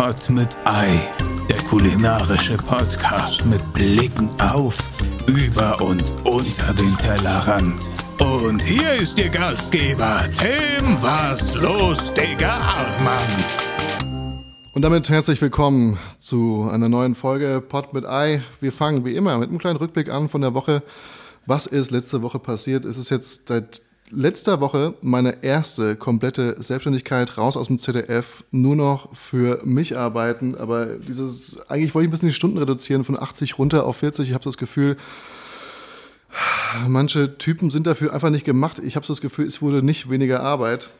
Pot mit Ei, der kulinarische Podcast mit Blicken auf, über und unter den Tellerrand. Und hier ist Ihr Gastgeber, Tim Was los, Digga Achmann. Und damit herzlich willkommen zu einer neuen Folge Pot mit Ei. Wir fangen wie immer mit einem kleinen Rückblick an von der Woche. Was ist letzte Woche passiert? Es ist jetzt seit letzter Woche meine erste komplette Selbstständigkeit raus aus dem ZDF, nur noch für mich arbeiten. Aber dieses, eigentlich wollte ich ein bisschen die Stunden reduzieren von 80 runter auf 40. Ich habe das Gefühl, manche Typen sind dafür einfach nicht gemacht. Ich habe das Gefühl, es wurde nicht weniger Arbeit.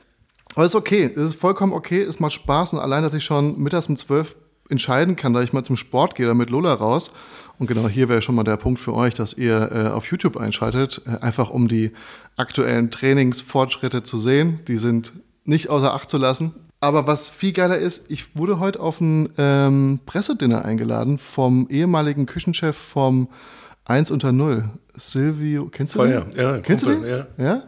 Aber es ist okay, es ist vollkommen okay, es macht Spaß und allein, dass ich schon mittags um 12 entscheiden kann, da ich mal zum Sport gehe, da mit Lola raus. Und genau hier wäre schon mal der Punkt für euch, dass ihr äh, auf YouTube einschaltet, äh, einfach um die aktuellen Trainingsfortschritte zu sehen. Die sind nicht außer Acht zu lassen. Aber was viel geiler ist, ich wurde heute auf ein ähm, Pressedinner eingeladen vom ehemaligen Küchenchef vom 1 unter 0, Silvio, kennst du Feuer. den? Ja, kennst Kumpel, du den? ja.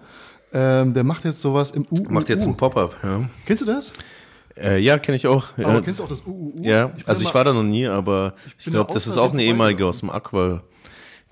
ja? Ähm, der macht jetzt sowas im UUU. Macht jetzt ein Pop-up, ja. Kennst du das? Äh, ja, kenne ich auch. Ja, Aber das- kennst du auch das UUU? Ja, bin also ich war da noch nie, aber ich, bin glaube, da das ist auch eine ehemalige aus dem Aqua,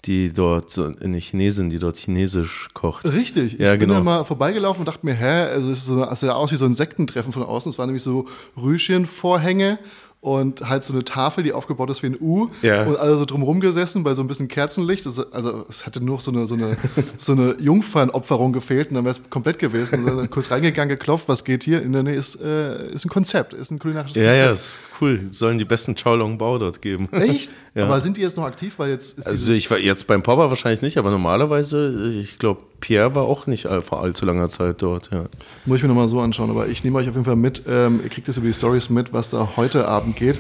die dort, eine Chinesin, die dort Chinesisch kocht. Richtig. Ja, ich bin genau. da mal vorbeigelaufen und dachte mir, hä, also es ist so, sah aus wie so ein Sektentreffen von außen. Es waren nämlich so Rüschenvorhänge und halt so eine Tafel, die aufgebaut ist wie ein U. Ja. Und alle so drumherum gesessen bei so ein bisschen Kerzenlicht. Das, also es hätte nur so eine, so eine, so eine Jungfernopferung gefehlt und dann wäre es komplett gewesen. Und dann kurz reingegangen, geklopft, was geht hier? In der Nähe ist, äh, ist ein Konzept, ist ein kulinarisches Ja, ja, Konzept. ist cool. Sollen die besten Chaolong Bao dort geben. Echt? Ja. Aber sind die jetzt noch aktiv? Weil jetzt Also ich war jetzt beim Papa wahrscheinlich nicht, aber normalerweise, ich glaube, Pierre war auch nicht vor allzu langer Zeit dort, ja. Muss ich mir nochmal so anschauen, aber ich nehme euch auf jeden Fall mit. Ähm, ihr kriegt das über die Stories mit, was da heute Abend geht.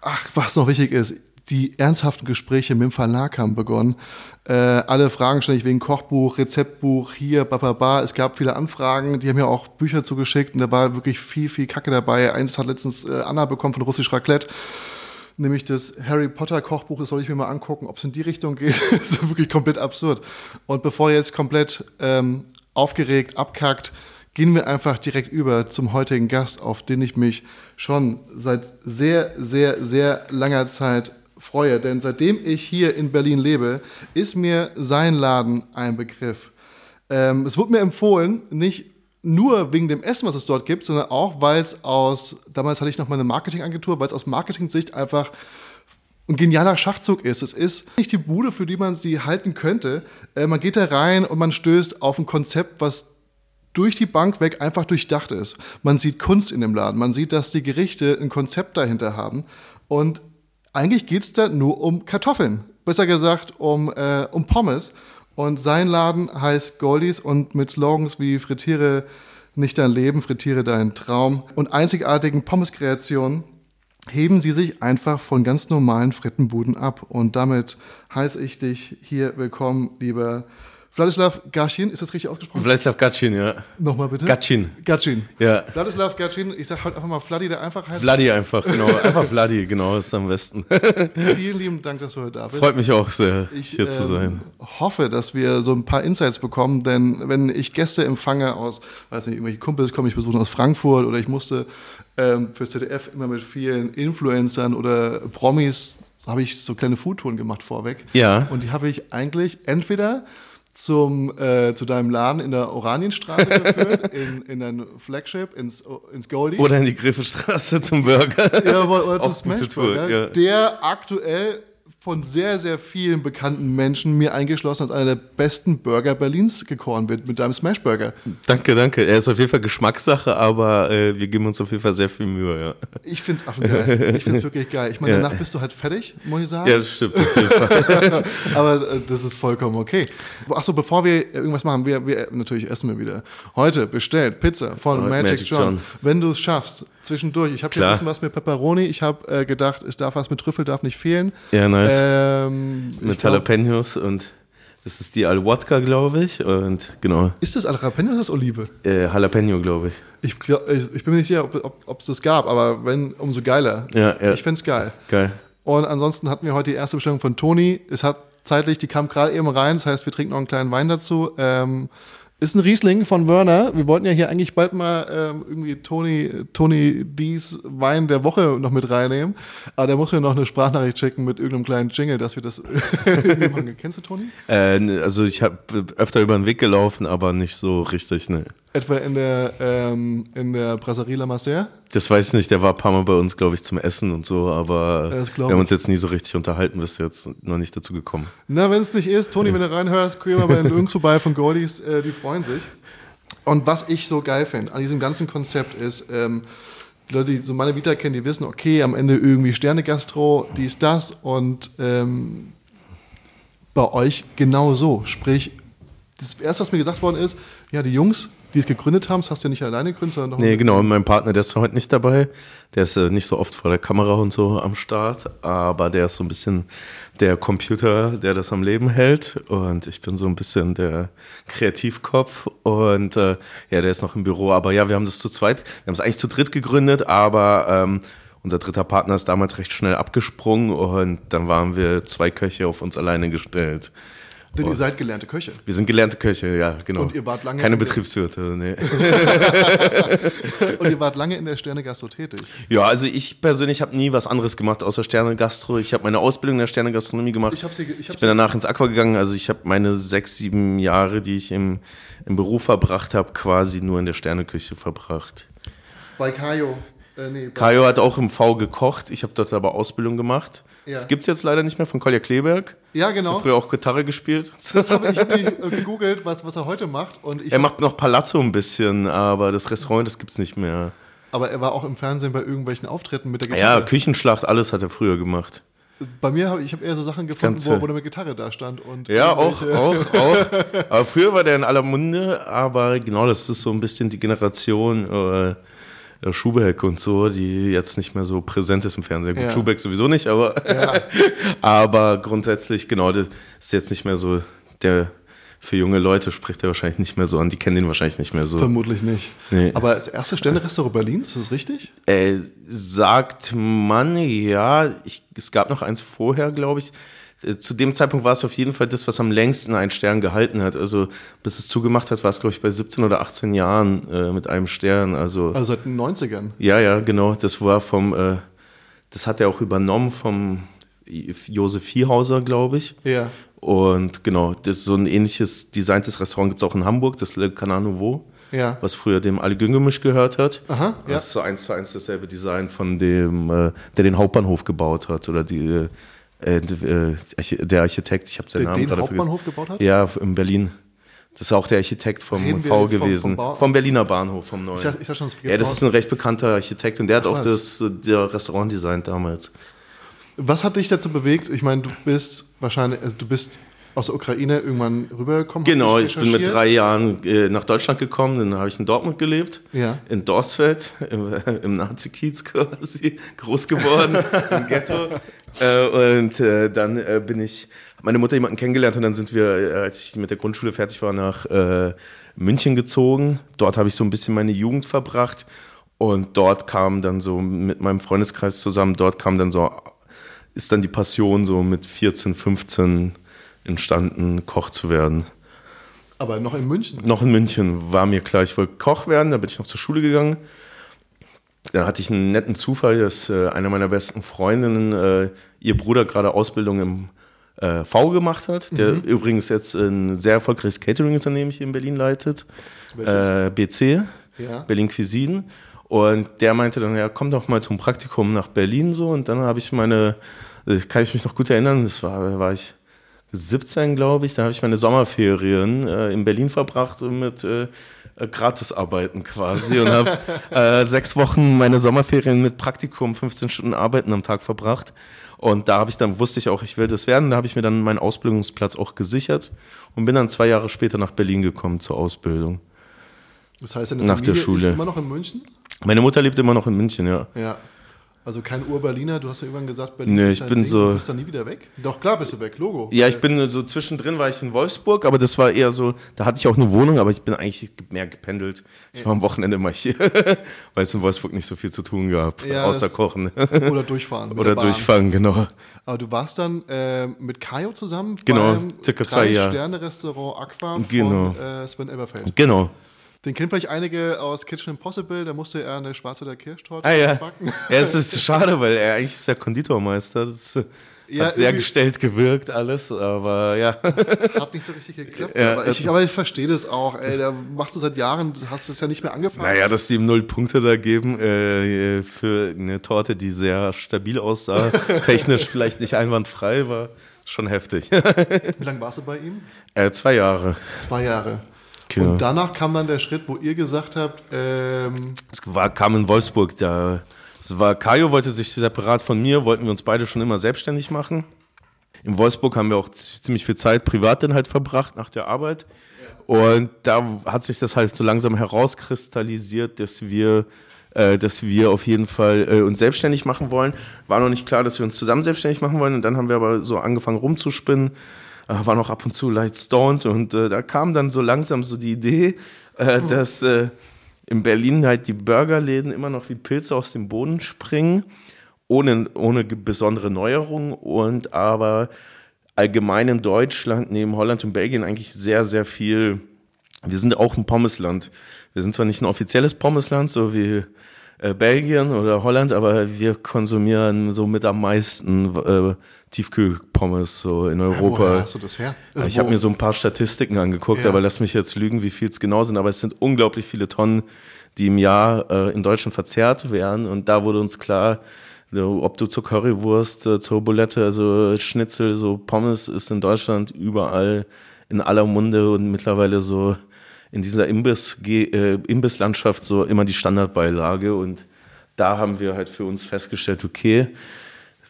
Ach, was noch wichtig ist, die ernsthaften Gespräche mit dem Verlag haben begonnen. Äh, alle Fragen ständig wegen Kochbuch, Rezeptbuch, hier, bababa. Es gab viele Anfragen, die haben mir auch Bücher zugeschickt und da war wirklich viel, viel Kacke dabei. Eins hat letztens äh, Anna bekommen von Russisch Raclette nämlich das Harry Potter Kochbuch, das soll ich mir mal angucken, ob es in die Richtung geht. das ist wirklich komplett absurd. Und bevor ihr jetzt komplett ähm, aufgeregt abkackt, gehen wir einfach direkt über zum heutigen Gast, auf den ich mich schon seit sehr, sehr, sehr langer Zeit freue. Denn seitdem ich hier in Berlin lebe, ist mir sein Laden ein Begriff. Ähm, es wurde mir empfohlen, nicht nur wegen dem Essen, was es dort gibt, sondern auch, weil es aus, damals hatte ich noch mal eine Marketingagentur, weil es aus Marketing-Sicht einfach ein genialer Schachzug ist. Es ist nicht die Bude, für die man sie halten könnte. Äh, man geht da rein und man stößt auf ein Konzept, was durch die Bank weg einfach durchdacht ist. Man sieht Kunst in dem Laden. Man sieht, dass die Gerichte ein Konzept dahinter haben. Und eigentlich geht es da nur um Kartoffeln. Besser gesagt, um, äh, um Pommes. Und sein Laden heißt Goldies und mit Slogans wie Frittiere nicht dein Leben, frittiere deinen Traum und einzigartigen Pommes-Kreationen heben sie sich einfach von ganz normalen Frittenbuden ab. Und damit heiße ich dich hier willkommen, lieber Wladislav Gaschin. Ist das richtig ausgesprochen? Vladislav Gatschin, ja. Nochmal bitte. Gatschin. Gatschin. Ja. Wladislav Gatschin. Ich sage heute einfach mal Vladi, der Einfachheit. Vladi einfach, genau. Einfach Vladi, genau, ist am besten. Vielen lieben Dank, dass du heute da bist. Freut mich auch sehr, Ich hier zu ähm, sein. hoffe, dass wir so ein paar Insights bekommen, denn wenn ich Gäste empfange aus, weiß nicht, irgendwelche Kumpels kommen ich besuchen aus Frankfurt oder ich musste ähm, fürs ZDF immer mit vielen Influencern oder Promis, habe ich so kleine Foodtouren gemacht vorweg. Ja. Und die habe ich eigentlich entweder zum, äh, zu deinem Laden in der Oranienstraße geführt, in, in dein Flagship, ins, ins Goldie. Oder in die Griffestraße zum Burger. Jawohl, oder zum Auch gute Smashburger, Tour, ja. der aktuell von sehr, sehr vielen bekannten Menschen mir eingeschlossen als einer der besten Burger Berlins gekoren wird mit deinem Smashburger. Danke, danke. Er ist auf jeden Fall Geschmackssache, aber äh, wir geben uns auf jeden Fall sehr viel Mühe, ja. Ich find's affengeil. Ich find's wirklich geil. Ich meine, Ja. danach bist du halt fertig, muss ich sagen. Ja, das stimmt auf jeden Fall. Aber äh, das ist vollkommen okay. Achso, bevor wir irgendwas machen, wir, wir natürlich essen wir wieder. Heute bestellt Pizza von Magic, Magic John. John. Wenn du es schaffst, zwischendurch. Ich habe hier ein bisschen was mit Pepperoni. Ich habe äh, gedacht, es darf was mit Trüffel, darf nicht fehlen. Ja, nice. Ähm, Mit Jalapenos und das ist die Al-Wodka, glaube ich. Und genau, Ist das Jalapeno oder ist das Olive? äh, Jalapeno, glaube ich. Ich, glaub, ich, ich bin mir nicht sicher, ob es das gab, aber wenn, umso geiler. Ja, ja. Ich find's geil. Geil. Und ansonsten hatten wir heute die erste Bestellung von Toni. Es hat zeitlich, die kam gerade eben rein, das heißt, wir trinken noch einen kleinen Wein dazu. Ähm, Ist ein Riesling von Werner. Wir wollten ja hier eigentlich bald mal ähm, irgendwie Tony, Tony Dies Wein der Woche noch mit reinnehmen. Aber der muss mir noch eine Sprachnachricht schicken mit irgendeinem kleinen Jingle, dass wir das. Kennst du Tony? Äh, also ich habe öfter über den Weg gelaufen, aber nicht so richtig, ne. Etwa in der, ähm, in der Brasserie La Master? Das weiß ich nicht, der war ein paar Mal bei uns, glaube ich, zum Essen und so, aber wir haben uns jetzt nie so richtig unterhalten, bis jetzt noch nicht dazu gekommen. Na, wenn es nicht ist, Toni, wenn du reinhörst, geh mal bei den Jungs vorbei von Goldies, äh, die freuen sich. Und was ich so geil finde an diesem ganzen Konzept ist, ähm, die Leute, die so meine Vita kennen, die wissen, okay, am Ende irgendwie Sterne-Gastro, dies, das und ähm, bei euch genau so. Sprich, das erste, was mir gesagt worden ist, ja, die Jungs, die es gegründet haben, das hast du ja nicht alleine gegründet, sondern noch Nee, genau, und mein Partner, der ist heute nicht dabei. Der ist äh, nicht so oft vor der Kamera und so am Start, aber der ist so ein bisschen der Computer, der das am Leben hält. Und ich bin so ein bisschen der Kreativkopf. Und äh, ja, der ist noch im Büro. Aber ja, wir haben das zu zweit, wir haben es eigentlich zu dritt gegründet, aber ähm, unser dritter Partner ist damals recht schnell abgesprungen und dann waren wir zwei Köche auf uns alleine gestellt. Denn ihr seid gelernte Köche. Wir sind gelernte Köche, ja, genau. Und ihr wart lange Keine Betriebswirte, nee. Und ihr wart lange in der Sterne-Gastro tätig. Ja, also ich persönlich habe nie was anderes gemacht außer Sterne-Gastro. Ich habe meine Ausbildung in der Sterne-Gastronomie gemacht. Ich ge- ich hab bin danach ins Aqua gegangen. Also ich habe meine sechs, sieben Jahre, die ich im, im Beruf verbracht habe, quasi nur in der Sterneküche verbracht. Bei Kajo. Äh, nee, bei, Kajo hat auch im V gekocht. Ich habe dort aber Ausbildung gemacht. Ja. Das gibt's jetzt leider nicht mehr von Kolja Kleberg. ja, genau. Früher auch Gitarre gespielt. Das hab ich habe äh, gegoogelt, was, was er heute macht. Und Er macht noch Palazzo ein bisschen, aber das Restaurant, das gibt's nicht mehr. aber er war auch im Fernsehen bei irgendwelchen Auftritten mit der Ja, Gitarre. Küchenschlacht, alles hat er früher gemacht. bei mir habe ich hab eher so Sachen gefunden, Ganze- wo, wo er mit Gitarre da stand. Und Ja, auch, auch, auch. Aber früher war der in aller Munde, aber genau, das ist so ein bisschen die Generation äh, Schubeck und so, die jetzt nicht mehr so präsent ist im Fernsehen. Gut, Ja. Schubeck sowieso nicht, aber, aber grundsätzlich, genau, das ist jetzt nicht mehr so der. Für junge Leute spricht er wahrscheinlich nicht mehr so an, die kennen ihn wahrscheinlich nicht mehr so. Vermutlich nicht. Nee. Aber das erste Sterne-Restaurant Berlins, ist das richtig? Äh, sagt man, ja, ich, es gab noch eins vorher, glaube ich. Äh, Zu dem Zeitpunkt war es auf jeden Fall das, was am längsten einen Stern gehalten hat. Also bis es zugemacht hat, war es, glaube ich, bei 17 oder 18 Jahren äh, mit einem Stern. Also Also seit den 90ern. ja, ja, genau. Das war vom, äh, das hat er auch übernommen vom Josef Viehhauser, glaube ich. Ja. Und genau, das ist so ein ähnliches designtes Restaurant gibt es auch in Hamburg, das Le Canard Nouveau, Ja. was früher dem Ale Güngemisch gehört hat. Aha, ja. Das ist so eins zu eins dasselbe Design von dem, äh, der den Hauptbahnhof gebaut hat oder die, äh, äh, der Architekt, ich habe seinen Namen den gerade Hauptbahnhof vergessen. gebaut hat? Ja, in Berlin. Das ist auch der Architekt vom V vom- gewesen, vom Bau- vom Berliner Bahnhof, vom neuen. Ich ich schon, gibt ja, das ist ein recht bekannter Architekt und der hat Ach, auch was. das äh, der Restaurant designt damals. Was hat dich dazu bewegt? Ich meine, du bist wahrscheinlich, also du bist aus der Ukraine irgendwann rübergekommen. Genau, ich bin mit drei Jahren äh, nach Deutschland gekommen, dann habe ich in Dortmund gelebt, Ja. in Dorsfeld, im, im Nazi-Kiez quasi, groß geworden, im Ghetto. Äh, und äh, dann äh, bin ich, hab meine Mutter jemanden kennengelernt und dann sind wir, äh, als ich mit der Grundschule fertig war, nach München gezogen. Dort habe ich so ein bisschen meine Jugend verbracht und dort kam dann so mit meinem Freundeskreis zusammen, dort kam dann so, ist dann die Passion so mit 14, 15 entstanden, Koch zu werden. Aber noch in München. Noch in München war mir klar, ich wollte Koch werden, da bin ich noch zur Schule gegangen. Dann hatte ich einen netten Zufall, dass äh, eine meiner besten Freundinnen, äh, ihr Bruder gerade Ausbildung im äh, V gemacht hat, der übrigens jetzt ein sehr erfolgreiches Catering-Unternehmen hier in Berlin leitet, äh, BC, Ja. Berlin Cuisine. Und der meinte dann, ja, komm doch mal zum Praktikum nach Berlin so. Und dann habe ich meine, äh, kann ich mich noch gut erinnern, das war, war ich 17, glaube ich, da habe ich meine Sommerferien äh, in Berlin verbracht mit äh, äh, Gratisarbeiten quasi und habe äh, sechs Wochen meine Sommerferien mit Praktikum, 15 Stunden Arbeiten am Tag verbracht. Und da habe ich dann, wusste ich auch, ich will das werden. Da habe ich mir dann meinen Ausbildungsplatz auch gesichert und bin dann zwei Jahre später nach Berlin gekommen zur Ausbildung. Das heißt, deine Nach der Familie Schule. ist immer noch in München? Meine Mutter lebt immer noch in München, ja. Ja. Also kein Ur-Berliner, du hast ja irgendwann gesagt, Berlin Nee, ist ich dein bin Ding, so- Du bist dann nie wieder weg? Doch, klar bist du weg, Logo. Ja, ich bin so zwischendrin war ich in Wolfsburg, aber das war eher so, da hatte ich auch eine Wohnung, aber ich bin eigentlich mehr gependelt. Ich war am Wochenende immer hier, weil es in Wolfsburg nicht so viel zu tun gab, Ja, außer Kochen Oder durchfahren. oder durchfahren, genau. Aber du warst dann äh, mit Kajo zusammen Genau, beim circa zwei Jahre. Sterne-Restaurant Aqua Genau. von äh, Sven Elberfeld. Genau. Den kennen vielleicht einige aus Kitchen Impossible, da musste er eine schwarze oder Kirschtorte Ah ja. backen. ja, es ist schade, weil er eigentlich ist ja Konditormeister. Das Ja, hat sehr gestellt gewirkt alles, aber ja. Hat nicht so richtig geklappt. Ja, aber, ich, aber ich verstehe das auch. Ey, da machst du seit Jahren, du hast es ja nicht mehr angefangen. Naja, dass die ihm null Punkte da geben äh, für eine Torte, die sehr stabil aussah, technisch vielleicht nicht einwandfrei, war schon heftig. Wie lange warst du bei ihm? äh, zwei Jahre. Zwei Jahre. Genau. Und danach kam dann der Schritt, wo ihr gesagt habt, ähm, Es war, kam in Wolfsburg, da es war, Kajo wollte sich separat von mir, wollten wir uns beide schon immer selbstständig machen. In Wolfsburg haben wir auch ziemlich viel Zeit privat dann halt verbracht nach der Arbeit. Und da hat sich das halt so langsam herauskristallisiert, dass wir, äh, dass wir auf jeden Fall äh, uns selbstständig machen wollen. War noch nicht klar, dass wir uns zusammen selbstständig machen wollen. Und dann haben wir aber so angefangen rumzuspinnen, äh, war noch ab und zu leicht stoned. Und äh, da kam dann so langsam so die Idee, äh, dass äh, in Berlin halt die Burgerläden immer noch wie Pilze aus dem Boden springen, ohne, ohne besondere Neuerungen und aber allgemein in Deutschland neben Holland und Belgien eigentlich sehr, sehr viel. Wir sind auch ein Pommesland. Wir sind zwar nicht ein offizielles Pommesland, so wie äh, Belgien oder Holland, aber wir konsumieren so mit am meisten äh, Tiefkühlpommes so in Europa. woher hast du das her? Also Ich habe mir so ein paar Statistiken angeguckt, Ja. aber lass mich jetzt lügen, wie viel es genau sind. Aber es sind unglaublich viele Tonnen, die im Jahr äh, in Deutschland verzehrt werden. Und da wurde uns klar, ob du zur Currywurst, äh, zur Bulette, also Schnitzel, so Pommes ist in Deutschland überall in aller Munde und mittlerweile so in dieser Imbiss, äh, Imbisslandschaft so immer die Standardbeilage. Und da haben wir halt für uns festgestellt, okay,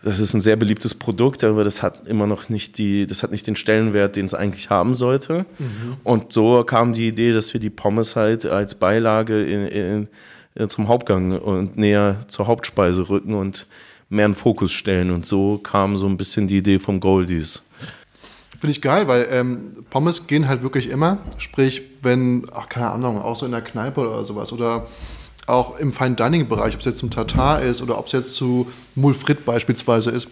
das ist ein sehr beliebtes Produkt, aber das hat immer noch nicht die, das hat nicht den Stellenwert, den es eigentlich haben sollte. Und so kam die Idee, dass wir die Pommes halt als Beilage in, in, zum Hauptgang und näher zur Hauptspeise rücken und mehr in den Fokus stellen. Und so kam so ein bisschen die Idee vom Goldies. Finde ich geil, weil ähm, Pommes gehen halt wirklich immer. Sprich, wenn, ach keine Ahnung, auch so in der Kneipe oder sowas oder auch im Fine Dining Bereich, ob es jetzt zum Tatar ist oder ob es jetzt zu Moule Frit beispielsweise ist.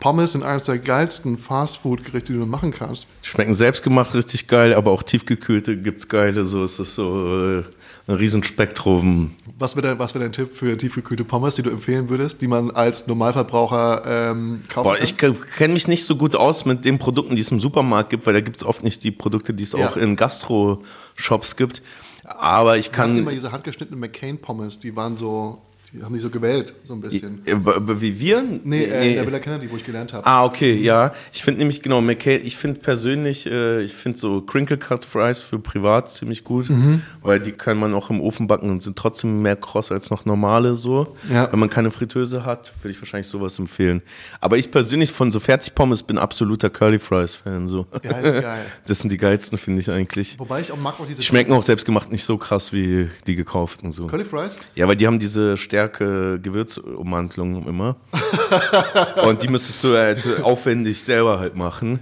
Pommes sind eines der geilsten Fastfood-Gerichte, die du machen kannst. Schmecken selbstgemacht richtig geil, aber auch tiefgekühlte gibt's geile. So ist es so äh, ein Riesenspektrum. Was wäre dein, was wär dein Tipp für tiefgekühlte Pommes, die du empfehlen würdest, die man als Normalverbraucher ähm, kaufen Boah, kann? ich kenne mich nicht so gut aus mit den Produkten, die es im Supermarkt gibt, weil da gibt es oft nicht die Produkte, die es Ja. auch in Gastro-Shops gibt. Aber ich kann. immer diese handgeschnittenen McCain-Pommes, die waren so, die haben die so gewählt, so ein bisschen. Äh, Wie wir? Nee, äh, in der Villa Kennedy, wo ich gelernt habe. Ah, okay, ja. Ich finde nämlich, genau, McCain, ich finde persönlich, äh, ich finde so Crinkle Cut Fries für privat ziemlich gut, Mhm. weil die kann man auch im Ofen backen und sind trotzdem mehr kross als noch normale so. Ja. Wenn man keine Fritteuse hat, würde ich wahrscheinlich sowas empfehlen. Aber ich persönlich von so Fertigpommes bin absoluter Curly Fries Fan, so. Ja, ist geil. Das sind die geilsten, finde ich eigentlich. Wobei ich auch mag auch diese Die schmecken auch selbstgemacht nicht so krass wie die gekauften, so. Curly Fries. Ja, weil die haben diese Stärke Gewürzummantelung immer. und die müsstest du halt aufwendig selber halt machen.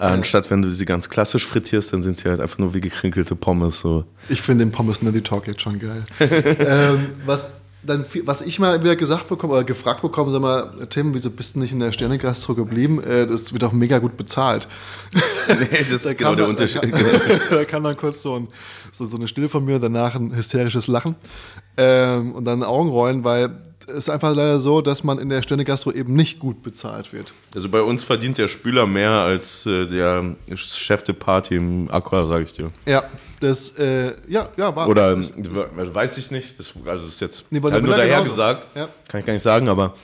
Anstatt wenn du sie ganz klassisch frittierst, dann sind sie halt einfach nur wie gekrinkelte Pommes. So. Ich finde den Pommes Nelly Talk jetzt schon geil. ähm, was, dann, was ich mal wieder gesagt bekomme oder gefragt bekomme, sag mal, Tim, wieso bist du nicht in der Sterne-Gastro geblieben? Äh, das wird auch mega gut bezahlt. Nee, das Da ist genau der dann- Unterschied. Da kam, da kam dann kurz so, ein, so, so eine Stille von mir, danach ein hysterisches Lachen ähm, und dann Augenrollen, weil ist einfach leider so, dass man in der Sterne-Gastro eben nicht gut bezahlt wird. Also bei uns verdient der Spüler mehr als äh, der Chef de Party im Aqua, sag ich dir. Ja, das, äh, ja, ja, war. Oder ähm, also weiß ich nicht. Das, also das ist jetzt Nee, der halt nur daher genauso. gesagt. Ja. Kann ich gar nicht sagen, aber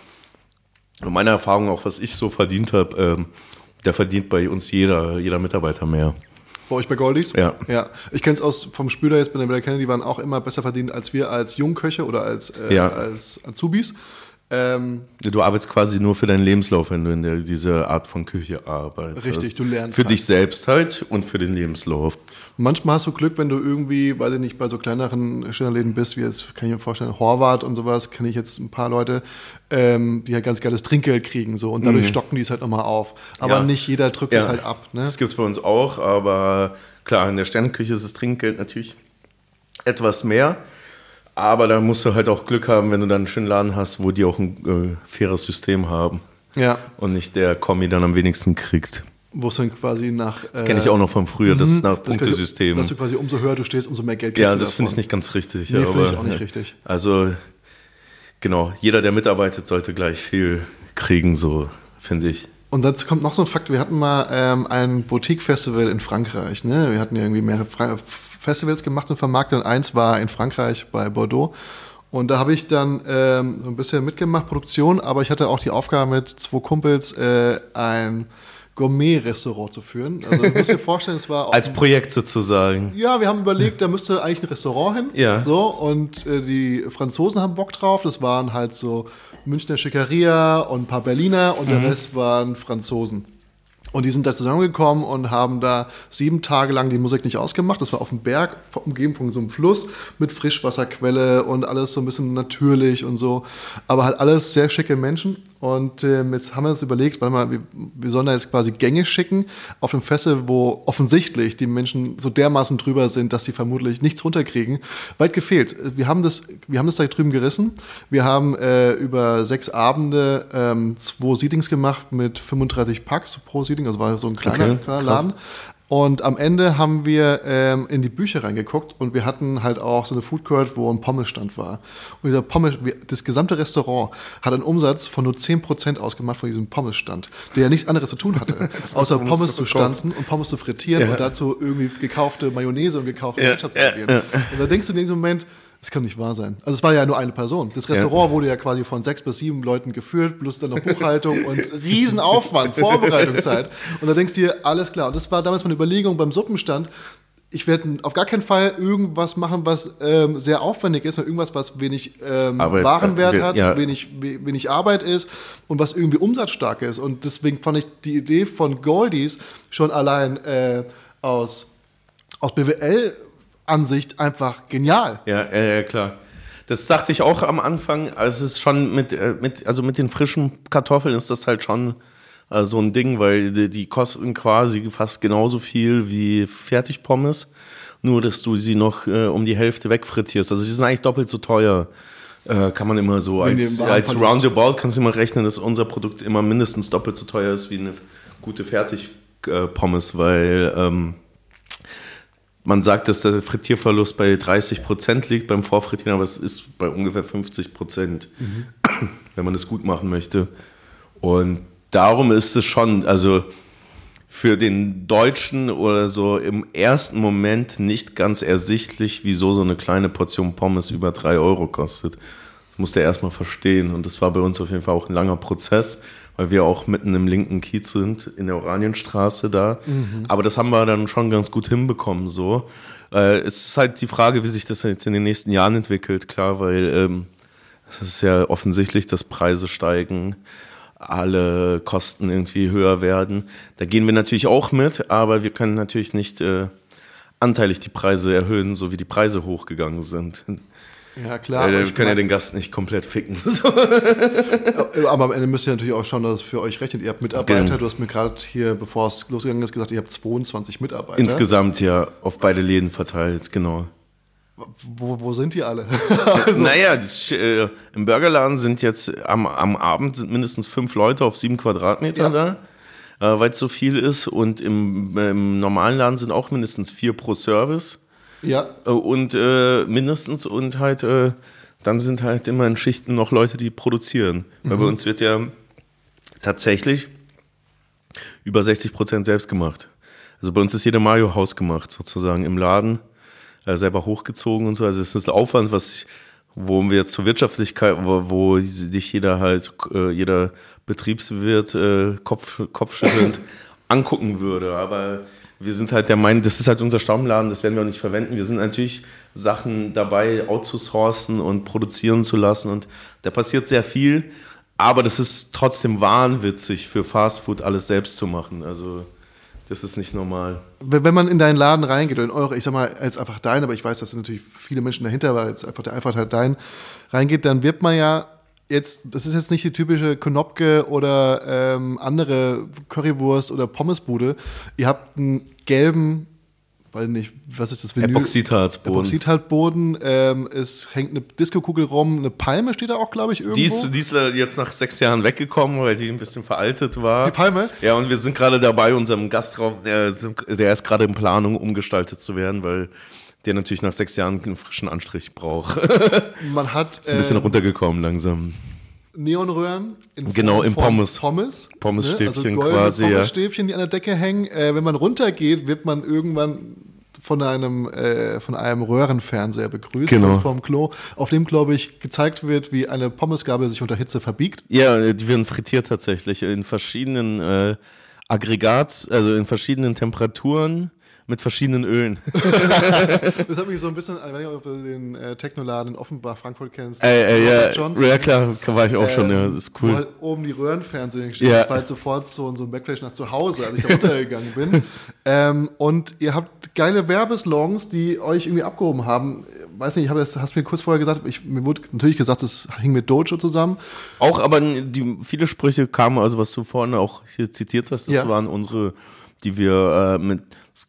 meine Erfahrung, auch was ich so verdient habe, ähm, da verdient bei uns jeder, jeder Mitarbeiter mehr. Bei euch bei Goldies? Ja. Ja. Ich kenne es aus vom Spüler jetzt bei der Villa Kennedy, die waren auch immer besser verdient als wir als Jungköche oder als, äh, Ja. als Azubis. Ähm, Du arbeitest quasi nur für deinen Lebenslauf, wenn du in der, diese Art von Küche arbeitest. Richtig, du lernst Für halt. dich selbst halt und für den Lebenslauf. Manchmal hast du Glück, wenn du irgendwie, weiß ich nicht, bei so kleineren Schillerläden bist, wie jetzt, kann ich mir vorstellen, Horvath und sowas, kenne ich jetzt ein paar Leute, ähm, die halt ganz geiles Trinkgeld kriegen so und dadurch stocken die es halt nochmal auf. Aber Mhm. Ja. nicht jeder drückt es halt ab. Ne? Das gibt es bei uns auch, aber klar, in der Sternenküche ist das Trinkgeld natürlich etwas mehr. Aber da musst du halt auch Glück haben, wenn du dann einen schönen Laden hast, wo die auch ein äh, faires System haben. Ja, Und nicht der Kommi dann am wenigsten kriegt. wo es dann quasi nach. Das kenne ich auch noch von früher, das ist nach Punktesystem. Mhm. Dass du quasi umso höher du stehst, umso mehr Geld kriegst Ja, du das finde ich nicht ganz richtig. Nee, ja, finde ich auch nicht ja. richtig. Also, genau, jeder, der mitarbeitet, sollte gleich viel kriegen, so finde ich. Und dazu kommt noch so ein Fakt, wir hatten mal ähm, ein Boutique-Festival in Frankreich. Ne? Wir hatten ja irgendwie mehrere Fra Festivals gemacht und vermarktet und eins war in Frankreich bei Bordeaux. Und da habe ich dann ähm, so ein bisschen mitgemacht, Produktion, aber ich hatte auch die Aufgabe mit zwei Kumpels äh, ein Gourmet-Restaurant zu führen. Also du musst dir vorstellen, es war Als Projekt sozusagen. ja, wir haben überlegt, da müsste eigentlich ein Restaurant hin. Ja. So, und äh, die Franzosen haben Bock drauf. Das waren halt so Münchner Schickeria und ein paar Berliner und Mhm. der Rest waren Franzosen. Und die sind da zusammengekommen und haben da sieben Tage lang die Musik nicht ausgemacht. Das war auf dem Berg, umgeben von so einem Fluss mit Frischwasserquelle und alles so ein bisschen natürlich und so. Aber halt alles sehr schicke Menschen. Und ähm, jetzt haben wir uns überlegt, warte mal, wir, wir sollen da jetzt quasi Gänge schicken auf dem Festival, wo offensichtlich die Menschen so dermaßen drüber sind, dass sie vermutlich nichts runterkriegen. Weit gefehlt. Wir haben das, wir haben das da drüben gerissen. Wir haben äh, über sechs Abende ähm, zwei Seatings gemacht mit 35 Packs pro Seating. Also war so ein kleiner, Okay, kleiner. Laden. Und am Ende haben wir ähm, in die Bücher reingeguckt und wir hatten halt auch so eine Food Court, wo ein Pommesstand war. Und dieser Pommes, das gesamte Restaurant hat einen Umsatz von nur 10% ausgemacht von diesem Pommesstand, der ja nichts anderes zu tun hatte, außer Pommes Pommes zu stanzen und Pommes zu frittieren Ja. und dazu irgendwie gekaufte Mayonnaise und gekaufte Ja, Ketchup zu ja, probieren. ja. Und da denkst du in diesem Moment, das kann nicht wahr sein. Also es war ja nur eine Person. Das Restaurant wurde ja quasi von sechs bis sieben Leuten geführt, plus dann noch Buchhaltung und Riesenaufwand, Vorbereitungszeit. Und da denkst du dir, alles klar. Und das war damals meine Überlegung beim Suppenstand. Ich werde auf gar keinen Fall irgendwas machen, was ähm, sehr aufwendig ist, irgendwas, was wenig ähm, Arbeit, Warenwert äh, hat, ja. wenig, we- wenig Arbeit ist und was irgendwie umsatzstark ist. Und deswegen fand ich die Idee von Goldies schon allein äh, aus, aus BWL-Ansicht einfach genial. Ja, ja, ja, klar. Das dachte ich auch am Anfang. Also es ist schon mit, äh, mit, also mit den frischen Kartoffeln ist das halt schon äh, so ein Ding, weil die, die kosten quasi fast genauso viel wie Fertigpommes, nur dass du sie noch äh, um die Hälfte wegfrittierst. Also die sind eigentlich doppelt so teuer. Äh, kann man immer so als, als. Roundabout kannst du immer rechnen, dass unser Produkt immer mindestens doppelt so teuer ist wie eine gute Fertigpommes, weil ähm, man sagt, dass der Frittierverlust bei 30% liegt beim Vorfrittieren, aber es ist bei ungefähr 50%, wenn man es gut machen möchte. Und darum ist es schon, also für den Deutschen oder so im ersten Moment nicht ganz ersichtlich, wieso so eine kleine Portion Pommes über 3 Euro kostet. Das musste er erstmal verstehen. Und das war bei uns auf jeden Fall auch ein langer Prozess, weil wir auch mitten im linken Kiez sind, in der Oranienstraße da. Aber das haben wir dann schon ganz gut hinbekommen so. Äh, es ist halt die Frage, wie sich das jetzt in den nächsten Jahren entwickelt, klar, weil ähm, es ist ja offensichtlich, dass Preise steigen, alle Kosten irgendwie höher werden. Da gehen wir natürlich auch mit, aber wir können natürlich nicht äh, anteilig die Preise erhöhen, so wie die Preise hochgegangen sind. Ja, klar. Äh, wir ich können ja den Gast nicht komplett ficken. So. aber am Ende müsst ihr natürlich auch schauen, dass es für euch rechnet. Ihr habt Mitarbeiter. Genau. Du hast mir gerade hier, bevor es losgegangen ist, gesagt, ihr habt 22 Mitarbeiter. Insgesamt ja auf beide Läden verteilt, genau. Wo, wo sind die alle? Naja, das, äh, im Burgerladen sind jetzt am, am Abend sind mindestens fünf Leute auf sieben Quadratmeter Ja. da, äh, weil es so viel ist. Und im, im normalen Laden sind auch mindestens vier pro Service. Ja, Äh, Und äh, mindestens und halt, äh, dann sind halt immer in Schichten noch Leute, die produzieren. Weil bei uns wird ja tatsächlich über 60 Prozent selbst gemacht. Also bei uns ist jeder Mayo hausgemacht, sozusagen im Laden, äh, selber hochgezogen und so. Also es ist ein Aufwand, was ich, wo wir jetzt zur Wirtschaftlichkeit, wo, wo sich jeder halt, äh, jeder Betriebswirt äh, Kopf, kopfschüttelnd angucken würde. Aber wir sind halt der Meinung, das ist halt unser Stammladen, das werden wir auch nicht verwenden. Wir sind natürlich Sachen dabei, outzusourcen und produzieren zu lassen und da passiert sehr viel, aber das ist trotzdem wahnwitzig für Fastfood alles selbst zu machen. Also das ist nicht normal. Wenn man in deinen Laden reingeht, oder in eure, ich sag mal, als einfach dein, aber ich weiß, dass natürlich viele Menschen dahinter, weil jetzt einfach der Einfachheit dein reingeht, dann wird man ja jetzt, das ist jetzt nicht die typische Konopke oder ähm, andere Currywurst oder Pommesbude. Ihr habt einen gelben weil nicht, was ist das? Vinyl? Epoxidharzboden. Epoxidhartboden. Ähm, es hängt eine Disco-Kugel rum, eine Palme steht da auch, glaube ich, irgendwo. Die ist, die ist jetzt nach sechs Jahren weggekommen, weil die ein bisschen veraltet war. Die Palme? Ja, und wir sind gerade dabei, unserem Gastraum, der, der ist gerade in Planung, umgestaltet zu werden, weil der natürlich nach sechs Jahren einen frischen Anstrich braucht. Man hat. ist ein bisschen äh, runtergekommen langsam. Neonröhren in genau, Form im Pommes. Pommes. Pommesstäbchen ne? also quasi. Pommesstäbchen, die an der Decke hängen. Äh, wenn man runtergeht, wird man irgendwann von einem, äh, von einem Röhrenfernseher begrüßt genau. vom Klo, auf dem, glaube ich, gezeigt wird, wie eine Pommesgabel sich unter Hitze verbiegt. Ja, die werden frittiert tatsächlich in verschiedenen äh, Aggregats, also in verschiedenen Temperaturen mit verschiedenen Ölen. das hat mich so ein bisschen, ich weiß nicht, ob du den äh, Technoladen in Offenbach, Frankfurt kennst. Äh, äh, ja, Johnson, ja, klar, war ich auch ähm, schon, ja, das ist cool. Wo halt oben die Röhrenfernsehen steht. Ja. War halt sofort so, so ein Backflash nach zu Hause, als ich da runtergegangen bin. ähm, und ihr habt geile Werbeslongs, die euch irgendwie abgehoben haben. Weiß nicht, ich habe das, hast mir kurz vorher gesagt, ich, mir wurde natürlich gesagt, das hing mit Dojo zusammen. Auch, aber die, viele Sprüche kamen, also was du vorhin auch hier zitiert hast, das ja. waren unsere, die wir äh, mit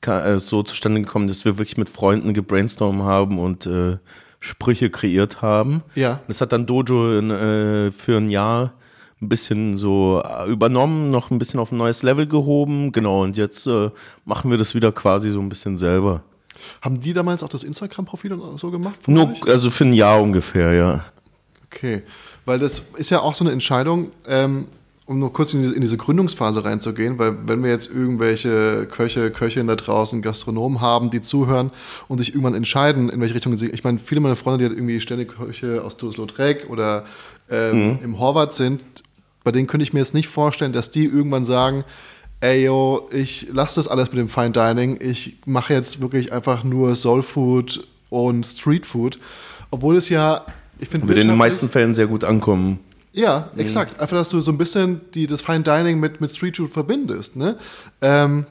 äh, so zustande gekommen, dass wir wirklich mit Freunden gebrainstormt haben und äh, Sprüche kreiert haben. Ja. Das hat dann Dojo in, äh, für ein Jahr ein bisschen so äh, übernommen, noch ein bisschen auf ein neues Level gehoben. Genau, und jetzt machen wir das wieder quasi so ein bisschen selber. Haben die damals auch das Instagram-Profil so gemacht? Nur, also für ein Jahr ungefähr, ja. Okay, weil das ist ja auch so eine Entscheidung. Ähm, um noch kurz in diese, in diese, Gründungsphase reinzugehen, weil wenn wir jetzt irgendwelche Köche, Köchinnen da draußen, Gastronomen haben, die zuhören und sich irgendwann entscheiden, in welche Richtung sie, ich meine, viele meiner Freunde, die halt irgendwie ständig Köche aus Dusseldorf oder ähm, mhm. im Horvath sind, bei denen könnte ich mir jetzt nicht vorstellen, dass die irgendwann sagen, ey yo, ich lasse das alles mit dem Fine Dining, ich mache jetzt wirklich einfach nur Soul Food und Street Food, obwohl es ja, ich finde, wird in den meisten Fällen sehr gut ankommen. Ja, mhm. exakt. Einfach, dass du so ein bisschen die, das Fine Dining mit, mit Street Food verbindest. Ne? Ähm,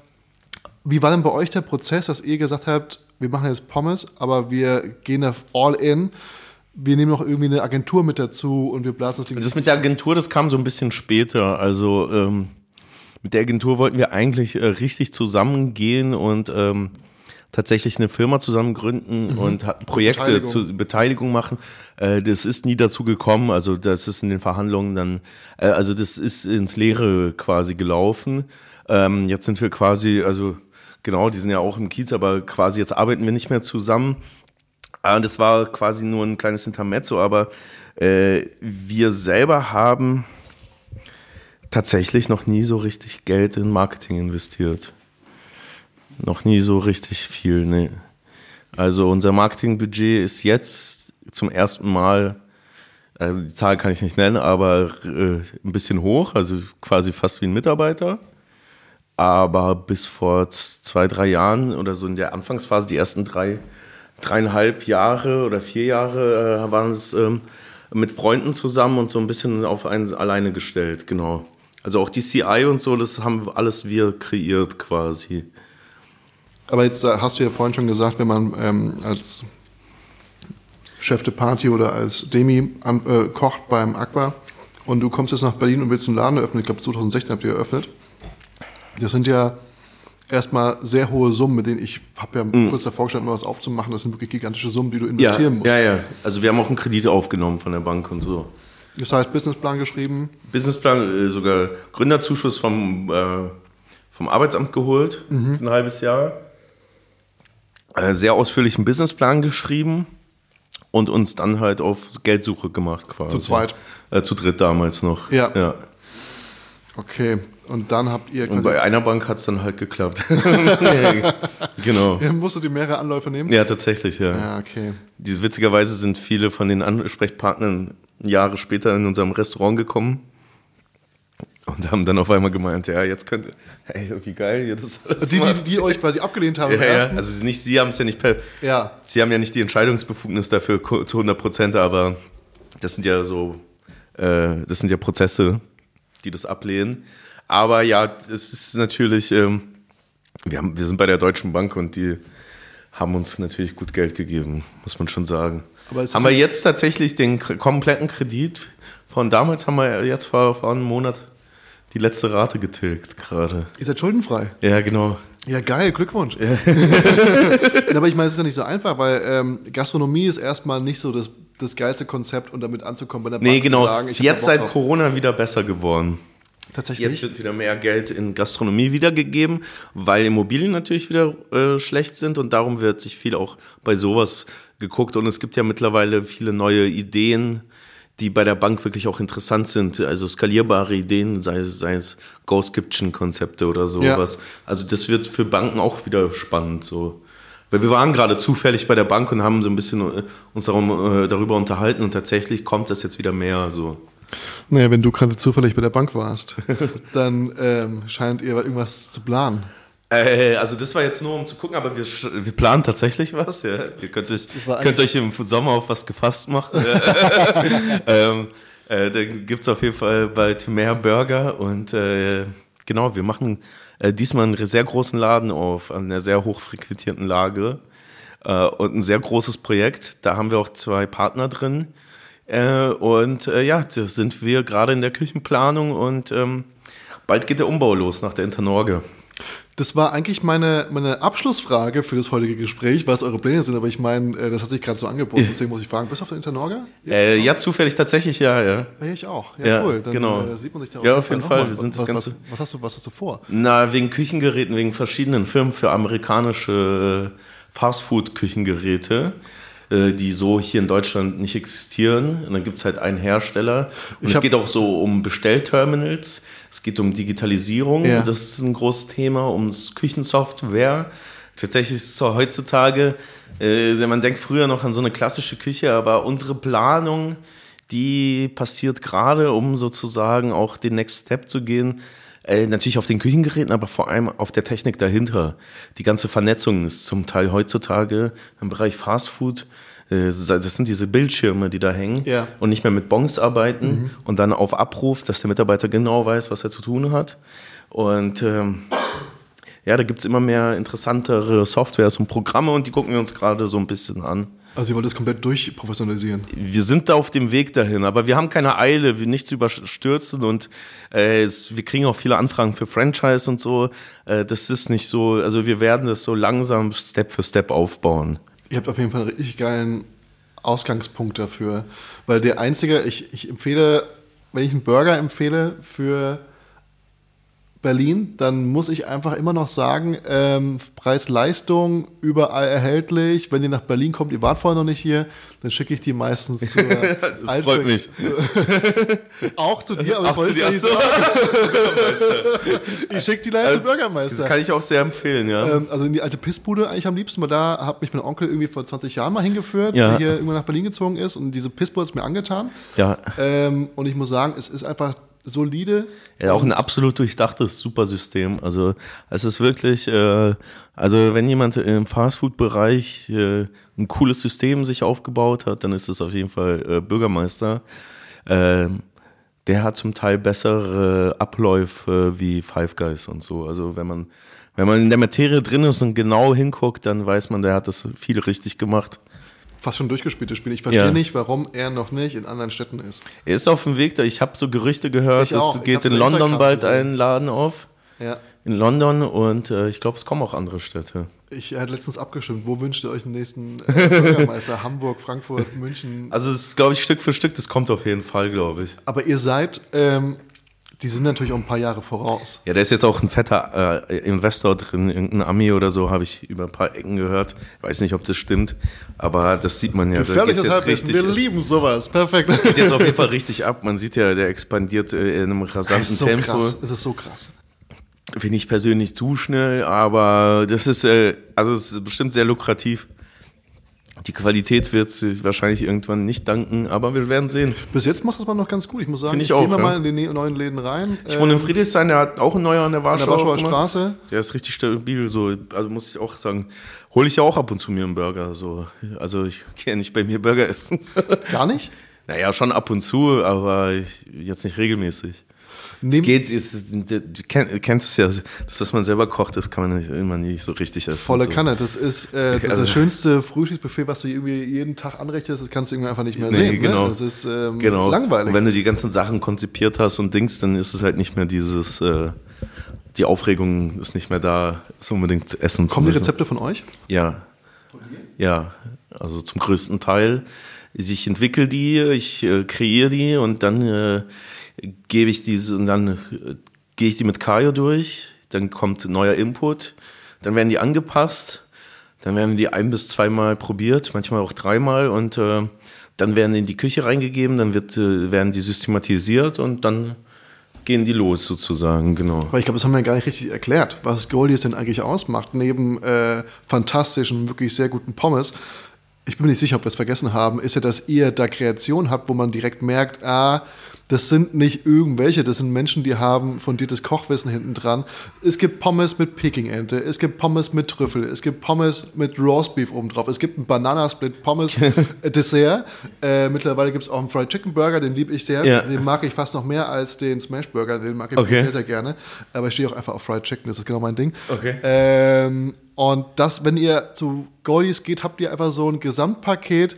wie war denn bei euch der Prozess, dass ihr gesagt habt, wir machen jetzt Pommes, aber wir gehen auf all in? Wir nehmen noch irgendwie eine Agentur mit dazu und wir blasen das Ding. Das mit der Agentur, das kam so ein bisschen später. Also ähm, mit der Agentur wollten wir eigentlich äh, richtig zusammengehen und ähm, tatsächlich eine Firma zusammen gründen mhm. und Projekte Beteiligung. zur Beteiligung machen. Äh, das ist nie dazu gekommen. Also das ist in den Verhandlungen dann, äh, also das ist ins Leere quasi gelaufen. Ähm, jetzt sind wir quasi, also genau, die sind ja auch im Kiez, aber quasi jetzt arbeiten wir nicht mehr zusammen. Äh, das war quasi nur ein kleines Intermezzo, aber äh, wir selber haben tatsächlich noch nie so richtig Geld in Marketing investiert. Noch nie so richtig viel, ne. Also unser Marketingbudget ist jetzt zum ersten Mal, also die Zahl kann ich nicht nennen, aber äh, ein bisschen hoch, also quasi fast wie ein Mitarbeiter. Aber bis vor zwei, drei Jahren oder so in der Anfangsphase, die ersten drei, dreieinhalb Jahre oder vier Jahre äh, waren es ähm, mit Freunden zusammen und so ein bisschen auf einen alleine gestellt, genau. Also auch die CI und so, das haben alles wir kreiert quasi. Aber jetzt äh, hast du ja vorhin schon gesagt, wenn man ähm, als Chef de Party oder als Demi an, äh, kocht beim Aqua und du kommst jetzt nach Berlin und willst einen Laden eröffnen, ich glaube 2016 habt ihr eröffnet. Das sind ja erstmal sehr hohe Summen, mit denen ich habe ja mhm. kurz davor gestanden, was aufzumachen. Das sind wirklich gigantische Summen, die du investieren ja, musst. Ja, ja. Also wir haben auch einen Kredit aufgenommen von der Bank und so. Das heißt, Businessplan geschrieben? Businessplan, äh, sogar Gründerzuschuss vom, äh, vom Arbeitsamt geholt mhm. für ein halbes Jahr. Äh, sehr ausführlichen Businessplan geschrieben und uns dann halt auf Geldsuche gemacht quasi. Zu zweit? Äh, zu dritt damals noch. Ja. ja. Okay, und dann habt ihr. Und bei einer Bank hat es dann halt geklappt. genau. Musst du die mehrere Anläufe nehmen? Ja, tatsächlich, ja. Ja, okay. Diese, witzigerweise sind viele von den Ansprechpartnern Jahre später in unserem Restaurant gekommen. Und haben dann auf einmal gemeint, ja, jetzt könnt ihr, hey, wie geil ihr das alles Die, die, macht. die euch quasi abgelehnt haben ja, ja, also nicht, sie haben es ja nicht per, Ja. sie haben ja nicht die Entscheidungsbefugnis dafür zu 100 Prozent, aber das sind ja so, äh, das sind ja Prozesse, die das ablehnen. Aber ja, es ist natürlich, ähm, wir, haben, wir sind bei der Deutschen Bank und die haben uns natürlich gut Geld gegeben, muss man schon sagen. Aber haben wir jetzt tatsächlich den kompletten Kredit von damals, haben wir jetzt vor, vor einem Monat die letzte Rate getilgt gerade. Ihr seid schuldenfrei. Ja, genau. Ja, geil, Glückwunsch. Ja, aber ich meine, es ist ja nicht so einfach, weil ähm, Gastronomie ist erstmal nicht so das, das geilste Konzept, um damit anzukommen, bei der Nee, Bank genau. zu sagen, ist jetzt seit. Corona wieder besser geworden. Tatsächlich. Jetzt wird wieder mehr Geld in Gastronomie wiedergegeben, weil Immobilien natürlich wieder äh, schlecht sind und darum wird sich viel auch bei sowas geguckt und es gibt ja mittlerweile viele neue Ideen, die bei der Bank wirklich auch interessant sind, also skalierbare Ideen, sei es, sei es Ghost Kitchen Konzepte oder sowas. Also das wird für Banken auch wieder spannend so. Weil wir waren gerade zufällig bei der Bank und haben so ein bisschen äh, uns darum, äh, darüber unterhalten und tatsächlich kommt das jetzt wieder mehr so. Naja, wenn du gerade zufällig bei der Bank warst, dann ähm, scheint ihr irgendwas zu planen. Äh, also das war jetzt nur um zu gucken, aber wir, wir planen tatsächlich was. Ja. Ihr könnt euch, könnt euch im Sommer auf was gefasst machen. ähm, äh, da gibt es auf jeden Fall bald mehr Burger und äh, genau, wir machen äh, diesmal einen sehr großen Laden auf, an einer sehr hoch frequentierten Lage äh, und ein sehr großes Projekt. Da haben wir auch zwei Partner drin. Äh, und äh, ja, da sind wir gerade in der Küchenplanung und ähm, bald geht der Umbau los nach der Internorge. Das war eigentlich meine, meine Abschlussfrage für das heutige Gespräch, was eure Pläne sind, aber ich meine, äh, das hat sich gerade so angeboten, deswegen muss ich fragen, bist du auf der Internorga? Äh, noch? ja, zufällig tatsächlich, ja, ja. Ja, ich auch. Ja, Ja, cool. Dann genau. äh, sieht man sich da Ja, auf jeden Fall. mal. Wir sind das was, Ganze- was, was, hast du, was hast du vor? Na, wegen Küchengeräten, wegen verschiedenen Firmen für amerikanische äh, Fastfood-Küchengeräte, die so hier in Deutschland nicht existieren. Und dann gibt es halt einen Hersteller. Und es geht auch so um Bestellterminals. Es geht um Digitalisierung. Ja. Das ist ein großes Thema, um Küchensoftware. Tatsächlich ist es so heutzutage, äh, man denkt früher noch an so eine klassische Küche, aber unsere Planung, die passiert gerade, um sozusagen auch den Next Step zu gehen. Äh, natürlich auf den Küchengeräten, aber vor allem auf der Technik dahinter. Die ganze Vernetzung ist zum Teil heutzutage im Bereich Fast Food. Äh, Das sind diese Bildschirme, die da hängen Ja. und nicht mehr mit Bongs arbeiten und dann auf Abruf, dass der Mitarbeiter genau weiß, was er zu tun hat. Und ähm, ja, da gibt es immer mehr interessantere Softwares und Programme und die gucken wir uns gerade so ein bisschen an. Also ihr wollt das komplett durchprofessionalisieren. Wir sind da auf dem Weg dahin, aber wir haben keine Eile, wir nichts überstürzen und äh, es, wir kriegen auch viele Anfragen für Franchise und so. Äh, das ist nicht so, also wir werden das so langsam Step für Step aufbauen. Ihr habt auf jeden Fall einen richtig geilen Ausgangspunkt dafür. Weil der einzige, ich, ich empfehle, wenn ich einen Burger empfehle für Berlin, dann muss ich einfach immer noch sagen, ähm, Preis-Leistung überall erhältlich. Wenn ihr nach Berlin kommt, ihr wart vorher noch nicht hier, dann schicke ich die meistens zur Das freut mich. Zu, auch zu dir, aber das wollte zu ich dir, so. Ich schicke die leider zum Das Bürgermeister. kann ich auch sehr empfehlen, ja. Ähm, also in die alte Pissbude eigentlich am liebsten, weil da hat mich mein Onkel irgendwie vor 20 Jahren mal hingeführt, Ja. der hier irgendwann nach Berlin gezogen ist und diese Pissbude ist mir angetan. ja. Ähm, und ich muss sagen, es ist einfach solide. Ja, auch ein absolut durchdachtes Supersystem. Also es ist wirklich, äh, also wenn jemand im Fastfood-Bereich äh, ein cooles System sich aufgebaut hat, dann ist es auf jeden Fall äh, Bürgermeister. Ähm, der hat zum Teil bessere Abläufe wie Five Guys und so. Also wenn man, wenn man in der Materie drin ist und genau hinguckt, dann weiß man, der hat das viel richtig gemacht. Fast schon durchgespielte Spiele. Ich verstehe Ja. nicht, warum er noch nicht in anderen Städten ist. Er ist auf dem Weg da. Ich habe so Gerüchte gehört, es geht in London Instagram bald gesehen. ein Laden auf. Ja. In London und äh, ich glaube, es kommen auch andere Städte. Ich hatte letztens abgestimmt, wo wünscht ihr euch den nächsten äh, Bürgermeister? Hamburg, Frankfurt, München. Also es ist, glaube ich, Stück für Stück, das kommt auf jeden Fall, glaube ich. Aber ihr seid, ähm, die sind natürlich auch ein paar Jahre voraus. Ja, da ist jetzt auch ein fetter äh, Investor drin, irgendein Ami oder so, habe ich über ein paar Ecken gehört. Weiß nicht, ob das stimmt, aber das sieht man ja. Gefährliches Halbwissen, richtig, wir lieben sowas. Perfekt. geht jetzt auf jeden Fall richtig ab. Man sieht ja, der expandiert äh, in einem rasanten ist so Tempo. krass. Es ist so krass. Finde ich persönlich zu schnell, aber das ist, äh, also es ist bestimmt sehr lukrativ. Die Qualität wird sich wahrscheinlich irgendwann nicht danken, aber wir werden sehen. Bis jetzt macht das mal noch ganz gut. Ich muss sagen, Find ich auch, wir ja. mal in die ne- neuen Läden rein. Ich wohne in Ähm, Friedrichshain, der hat auch einen neuer an der an der Warschauer. Aufgemacht. Straße. Der ist richtig stabil, so, also muss ich auch sagen, hole ich ja auch ab und zu mir einen Burger, so. Also ich gehe ja nicht bei mir Burger essen. Gar nicht? naja, schon ab und zu, aber ich, jetzt nicht regelmäßig. Es Nehm- geht, es ist, du kenn- kennst es ja, das, was man selber kocht, das kann man nicht, immer nicht so richtig essen. Volle so. Kanne. Das ist äh, das, Also- das schönste Frühstücksbuffet, was du irgendwie jeden Tag anrichtest. Das kannst du irgendwie einfach nicht mehr Nee, sehen. genau. Ne? Das ist ähm, Genau. langweilig. Und wenn du die ganzen Sachen konzipiert hast und Dings, dann ist es halt nicht mehr dieses, äh, die Aufregung ist nicht mehr da, es unbedingt essen zu Kommen die. Rezepte von euch? Ja. Ja, also zum größten Teil. Ich entwickle die, ich äh, kreiere die und dann äh, gebe ich diese und dann äh, gehe ich die mit Kajo durch, dann kommt neuer Input, dann werden die angepasst, dann werden die ein bis zweimal probiert, manchmal auch dreimal und äh, dann werden in die Küche reingegeben, dann wird, äh, werden die systematisiert und dann gehen die los sozusagen, genau. Aber ich glaube, das haben wir gar nicht richtig erklärt, was Goldies denn eigentlich ausmacht, neben äh, fantastischen, wirklich sehr guten Pommes. Ich bin mir nicht sicher, ob wir es vergessen haben, ist ja, dass ihr da Kreation habt, wo man direkt merkt, ah, das sind nicht irgendwelche, das sind Menschen, die haben fundiertes Kochwissen hinten dran. Es gibt Pommes mit Peking-Ente, es gibt Pommes mit Trüffel, es gibt Pommes mit Roastbeef obendrauf, es gibt ein Bananasplit Pommes äh, Dessert. Äh, mittlerweile gibt es auch einen Fried Chicken Burger, den liebe ich sehr. Ja. Den mag ich fast noch mehr als den Smash Burger, den mag ich Okay. sehr, sehr gerne. Aber ich stehe auch einfach auf Fried Chicken, das ist genau mein Ding. Okay. Ähm, und das, wenn ihr zu Goldies geht, habt ihr einfach so ein Gesamtpaket.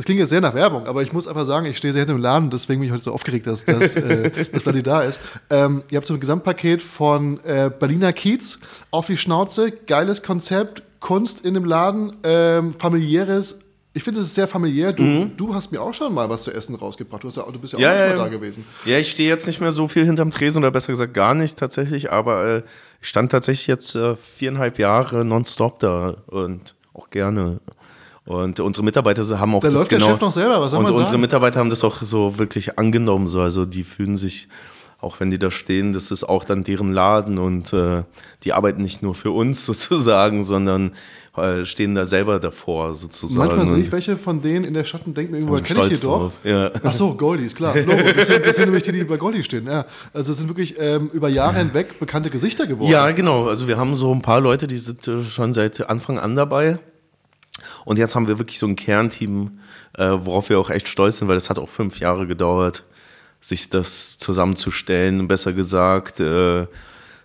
Das klingt jetzt sehr nach Werbung, aber ich muss einfach sagen, ich stehe sehr hinter dem Laden, deswegen bin ich heute so aufgeregt, dass, dass, äh, dass Vladi da ist. Ähm, ihr habt so ein Gesamtpaket von äh, Berliner Kiez auf die Schnauze, geiles Konzept, Kunst in dem Laden, ähm, familiäres. Ich finde, es ist sehr familiär. Du, du hast mir auch schon mal was zu essen rausgebracht. Du, ja, du bist ja auch Mhm. Ja, ja, da ja. gewesen. Ja, ich stehe jetzt nicht mehr so viel hinterm Tresen oder besser gesagt gar nicht tatsächlich, aber äh, ich stand tatsächlich jetzt äh, viereinhalb Jahre nonstop da und auch gerne. Und unsere Mitarbeiter haben auch Da das läuft der genau, Chef noch selber, was soll Und man unsere sagen? Mitarbeiter haben das auch so wirklich angenommen, so also die fühlen sich auch wenn die da stehen, das ist auch dann deren Laden und äh, die arbeiten nicht nur für uns sozusagen, sondern äh, stehen da selber davor sozusagen. Manchmal sehe ich welche von denen in der Stadt und denke mir irgendwo, sind kenne ich stolz doch. drauf, ja. Ach so, Goldies, klar. Logo. Das sind, das sind nämlich die, die bei Goldie stehen. Ja. Also es sind wirklich ähm, über Jahre hinweg bekannte Gesichter geworden. Ja, genau. Also wir haben so ein paar Leute, die sind äh, schon seit Anfang an dabei. Und jetzt haben wir wirklich so ein Kernteam, äh, worauf wir auch echt stolz sind, weil es hat auch fünf Jahre gedauert, sich das zusammenzustellen, besser gesagt, äh,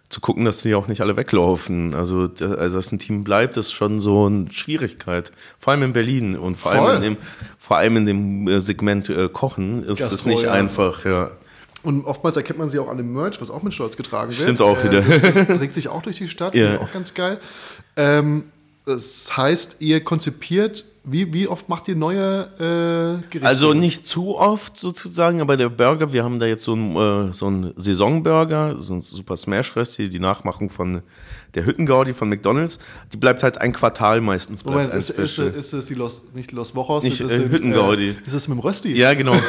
zu gucken, dass die auch nicht alle weglaufen. Also, also dass ein Team bleibt, ist schon so eine Schwierigkeit. Vor allem in Berlin und vor Voll. allem in dem, vor allem in dem äh, Segment äh, Kochen ist es nicht ja. einfach, ja. Und oftmals erkennt man sie auch an dem Merch, was auch mit Stolz getragen wird. Stimmt auch wieder. Das, das trägt sich auch durch die Stadt, Ja. finde ich auch ganz geil. Ähm, das heißt, ihr konzipiert, wie, wie oft macht ihr neue äh, Gerichte? Also nicht zu oft sozusagen, aber der Burger, wir haben da jetzt so einen, äh, so einen Saisonburger, so ein Super Smash Resti, die Nachmachung von der Hüttengaudi von McDonalds, die bleibt halt ein Quartal meistens. Moment, ist, ist, ist es die Los, nicht Los Wochos? Nicht, das äh, sind, Hüttengaudi. Äh, ist es mit dem Rösti? ja, genau.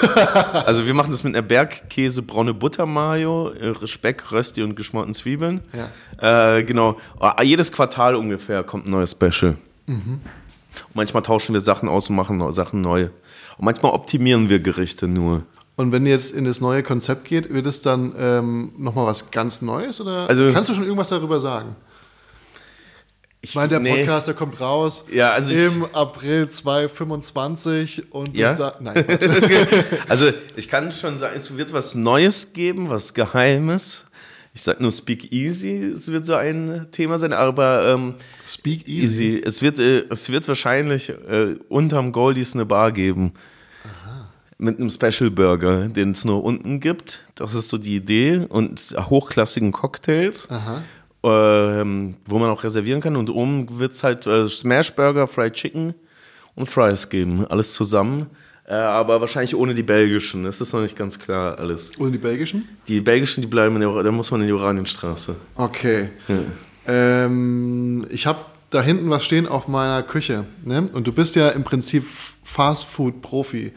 Also wir machen das mit einer Bergkäse, braune Butter Mayo, äh, Speck, Rösti und geschmorten Zwiebeln. Äh, genau. Ah, Jedes Quartal ungefähr kommt ein neues Special. Mhm. Und manchmal tauschen wir Sachen aus und machen Sachen neu. Und manchmal optimieren wir Gerichte nur. Und wenn ihr jetzt in das neue Konzept geht, wird es dann ähm, nochmal was ganz Neues? Oder Also- kannst du schon irgendwas darüber sagen? Ich meine, der Nee. Podcast, der kommt raus Ja, also ich- im April 2025 und bis Ja? da. Nein. Also ich kann schon sagen, es wird was Neues geben, was Geheimes. Ich sag nur Speak Easy, es wird so ein Thema sein, aber ähm, Speak easy. easy. Es wird, äh, es wird wahrscheinlich äh, unterm Goldies eine Bar geben. Mit einem Special Burger, den es nur unten gibt. Das ist so die Idee. Und hochklassigen Cocktails. Aha. ähm, wo man auch reservieren kann. Und oben wird es halt äh, Smash Burger, Fried Chicken und Fries geben. Alles zusammen. Äh, aber wahrscheinlich ohne die belgischen. Das ist noch nicht ganz klar alles. Und die belgischen? Die belgischen, die bleiben in der, da muss man in die Oranienstraße. Okay. Ähm, ich habe da hinten was stehen auf meiner Küche. Ne? Und du bist ja im Prinzip Fast-Food-Profi.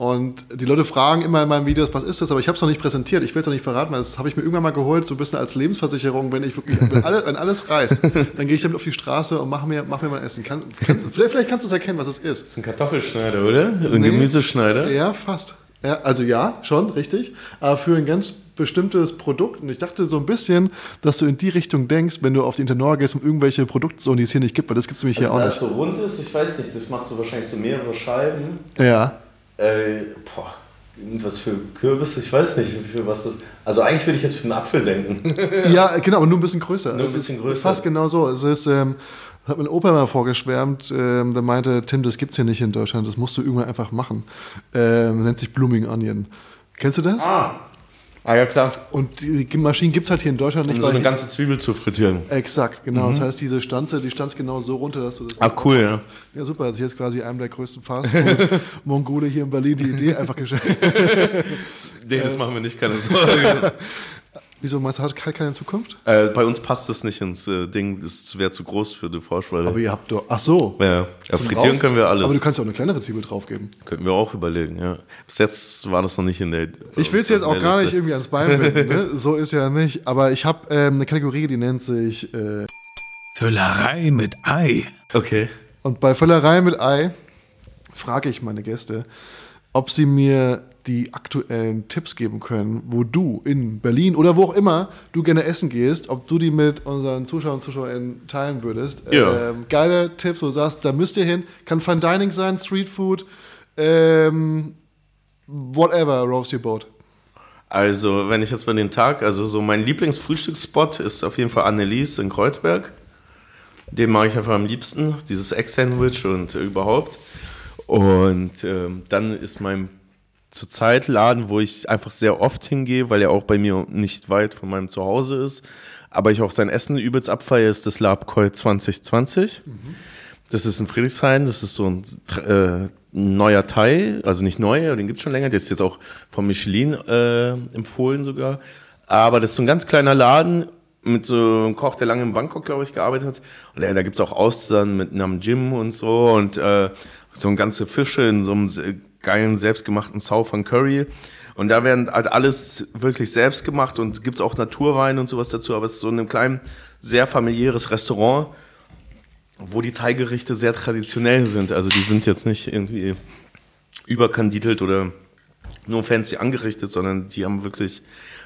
Und die Leute fragen immer in meinen Videos, was ist das? Aber ich habe es noch nicht präsentiert. Ich will es noch nicht verraten, weil das habe ich mir irgendwann mal geholt, so ein bisschen als Lebensversicherung. Wenn ich wirklich, wenn, alle, wenn alles reißt, dann gehe ich damit auf die Straße und mache mir, mach mir mein Essen. Kann, kann, vielleicht, vielleicht kannst du es erkennen, was es ist. Das ist ein Kartoffelschneider, oder? Ein nee. Gemüseschneider? Ja, fast. Ja, also ja, schon, richtig. Aber für ein ganz bestimmtes Produkt. Und ich dachte so ein bisschen, dass du in die Richtung denkst, wenn du auf die Internor gehst, um irgendwelche Produkte, die es hier nicht gibt, weil das gibt es nämlich also hier auch nicht. Wenn das so rund ist, ich weiß nicht, das macht so wahrscheinlich so mehrere Scheiben. Ja. Äh, boah, irgendwas für Kürbis, ich weiß nicht, für was das. Also eigentlich würde ich jetzt für einen Apfel denken. ja, genau, aber nur ein bisschen größer. Nur ein bisschen größer. Fast genau so. Es ist. Ähm, hat mein Opa mal vorgeschwärmt, ähm, der meinte, Tim, das gibt es hier nicht in Deutschland, das musst du irgendwann einfach machen. Ähm, nennt sich Blooming Onion. Kennst du das? Ah. Ah ja, klar. Und die Maschinen gibt es halt hier in Deutschland nicht. Um so eine ganze Zwiebel zu frittieren. Exakt, genau. Mhm. Das heißt, diese Stanze, die stanzt genau so runter, dass du das. Ah, cool, ja. Ja, super. Das ist jetzt quasi einem der größten Fastfood-Mongole hier in Berlin die Idee einfach geschenkt. nee, das machen wir nicht, keine Sorge. Wieso meinst du, hat keine Zukunft? Äh, bei uns passt das nicht ins äh, Ding, das wäre zu groß für die Vorspeise. Aber ihr habt doch, ach so. Ja, ja frittieren können wir alles. Aber du kannst ja auch eine kleinere Zwiebel draufgeben. Könnten wir auch überlegen, ja. Bis jetzt war das noch nicht in der Ich will es jetzt auch gar Liste. nicht irgendwie ans Bein binden, ne? so ist ja nicht. Aber ich habe ähm, eine Kategorie, die nennt sich äh, Füllerei mit Ei. Okay. Und bei Füllerei mit Ei frage ich meine Gäste, ob sie mir die aktuellen Tipps geben können, wo du in Berlin oder wo auch immer du gerne essen gehst, ob du die mit unseren Zuschauern und Zuschauerinnen teilen würdest. Ja. Ähm, geile Tipps, wo du sagst, da müsst ihr hin. Kann Fine Dining sein, Street Food, ähm, whatever, roast your boat. Also, wenn ich jetzt bei den Tag, also so mein Lieblingsfrühstücksspot ist auf jeden Fall Annelies in Kreuzberg. Den mag ich einfach am liebsten, dieses Egg-Sandwich und überhaupt. Und ähm, dann ist mein zurzeit Laden, wo ich einfach sehr oft hingehe, weil er auch bei mir nicht weit von meinem Zuhause ist. Aber ich auch sein Essen übelst abfeiere, ist das Labkoi 2020. Mhm. Das ist in Friedrichshain, das ist so ein äh, neuer Thai, also nicht neu, den gibt es schon länger, der ist jetzt auch von Michelin äh, empfohlen sogar. Aber das ist so ein ganz kleiner Laden mit so einem Koch, der lange in Bangkok, glaube ich, gearbeitet hat. Und ja, da gibt es auch Austern mit einem Gym und so und äh, so ein ganze Fische in so einem geilen selbstgemachten Southern Curry. Und da werden halt alles wirklich selbst gemacht und gibt's auch Naturwein und sowas dazu, aber es ist so ein kleines, sehr familiäres Restaurant, wo die Thai-Gerichte sehr traditionell sind. Also die sind jetzt nicht irgendwie überkandidelt oder nur fancy angerichtet, sondern die haben wirklich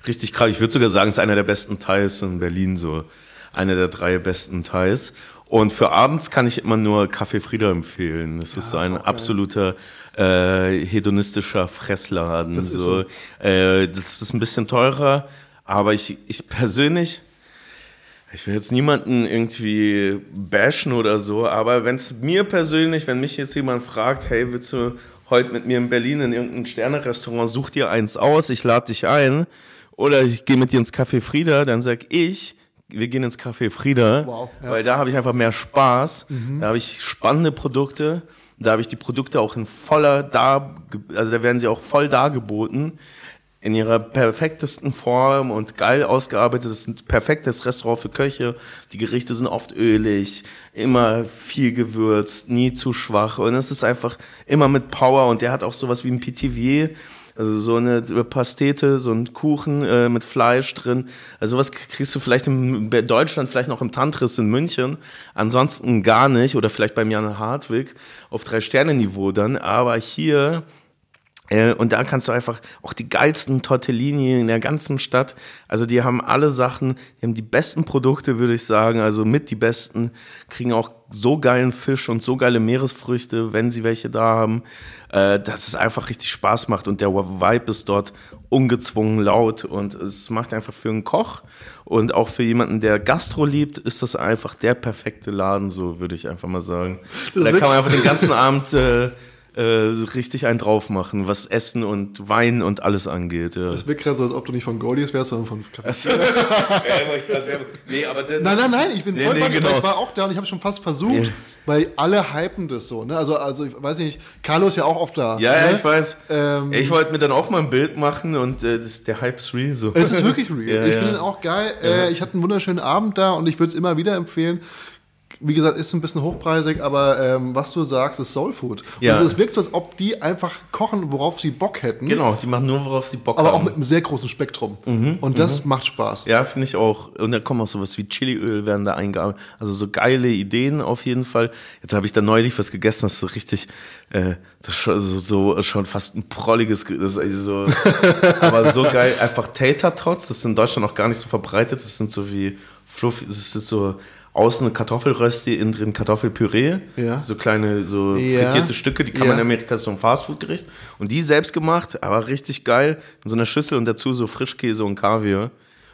richtig krass. Ich würde sogar sagen, es ist einer der besten Thais in Berlin, so einer der drei besten Thais. Und für abends kann ich immer nur Café Frieda empfehlen. Das ist ja, so ein absoluter äh, hedonistischer Fressladen. Das, so. Ist so. Äh, das ist ein bisschen teurer, aber ich, ich persönlich, ich will jetzt niemanden irgendwie bashen oder so, aber wenn es mir persönlich, wenn mich jetzt jemand fragt, hey, willst du heute mit mir in Berlin in irgendein Sterne-Restaurant, such dir eins aus, ich lade dich ein, oder ich gehe mit dir ins Café Frieda, dann sag ich, wir gehen ins Café Frieda, wow, ja. weil da habe ich einfach mehr Spaß, mhm. da habe ich spannende Produkte da habe ich die Produkte auch in voller da, also da werden sie auch voll dargeboten in ihrer perfektesten Form und geil ausgearbeitet. Das ist ein perfektes Restaurant für Köche. Die Gerichte sind oft ölig, immer viel gewürzt, nie zu schwach. Und es ist einfach immer mit Power. Und der hat auch sowas wie ein Pitivier also so eine Pastete, so ein Kuchen äh, mit Fleisch drin. Also was kriegst du vielleicht in Deutschland, vielleicht noch im Tantris in München. Ansonsten gar nicht. Oder vielleicht beim Jan Hartwig auf Drei-Sterne-Niveau dann. Aber hier und da kannst du einfach auch die geilsten Tortellini in der ganzen Stadt. Also die haben alle Sachen, die haben die besten Produkte, würde ich sagen. Also mit die besten, kriegen auch so geilen Fisch und so geile Meeresfrüchte, wenn sie welche da haben, äh, dass es einfach richtig Spaß macht. Und der Vibe ist dort ungezwungen laut und es macht einfach für einen Koch und auch für jemanden, der Gastro liebt, ist das einfach der perfekte Laden, so würde ich einfach mal sagen. da kann man einfach den ganzen Abend äh, äh, richtig einen drauf machen, was Essen und Wein und alles angeht. Ja. Das wirkt gerade so, als ob du nicht von Goldies wärst, sondern von Kaffee. nee, aber nein, nein, nein, ich bin voll nee, genau. ich war auch da und ich habe schon fast versucht, ja. weil alle hypen das so. Ne? Also, also ich weiß nicht, Carlo ist ja auch oft da. Ja, ne? ja, ich weiß. Ähm, ich wollte mir dann auch mal ein Bild machen und äh, das, der Hype ist real so. Es ist wirklich real. ja, ich finde ihn auch geil. Äh, ich hatte einen wunderschönen Abend da und ich würde es immer wieder empfehlen wie gesagt, ist ein bisschen hochpreisig, aber ähm, was du sagst, ist Soul Food. Ja. Und es wirkt so, als ob die einfach kochen, worauf sie Bock hätten. Genau, die machen nur, worauf sie Bock Aber haben. auch mit einem sehr großen Spektrum. Und das macht Spaß. Ja, finde ich auch. Und da kommen auch sowas wie Chiliöl werden da eingearbeitet. Also so geile Ideen auf jeden Fall. Jetzt habe ich da neulich was gegessen, das ist so richtig, äh, das ist schon, so, so schon fast ein prolliges, Ge- das ist also so, aber so geil. Einfach Tater Tots, das ist in Deutschland noch gar nicht so verbreitet. Das sind so wie Fluffy, das ist so außen eine Kartoffelrösti, innen drin Kartoffelpüree. Ja. So kleine, so Ja. frittierte Stücke, die kann Ja. man in Amerika, so ein Fastfood-Gericht. Und die selbst gemacht, aber richtig geil. In so einer Schüssel und dazu so Frischkäse und Kaviar.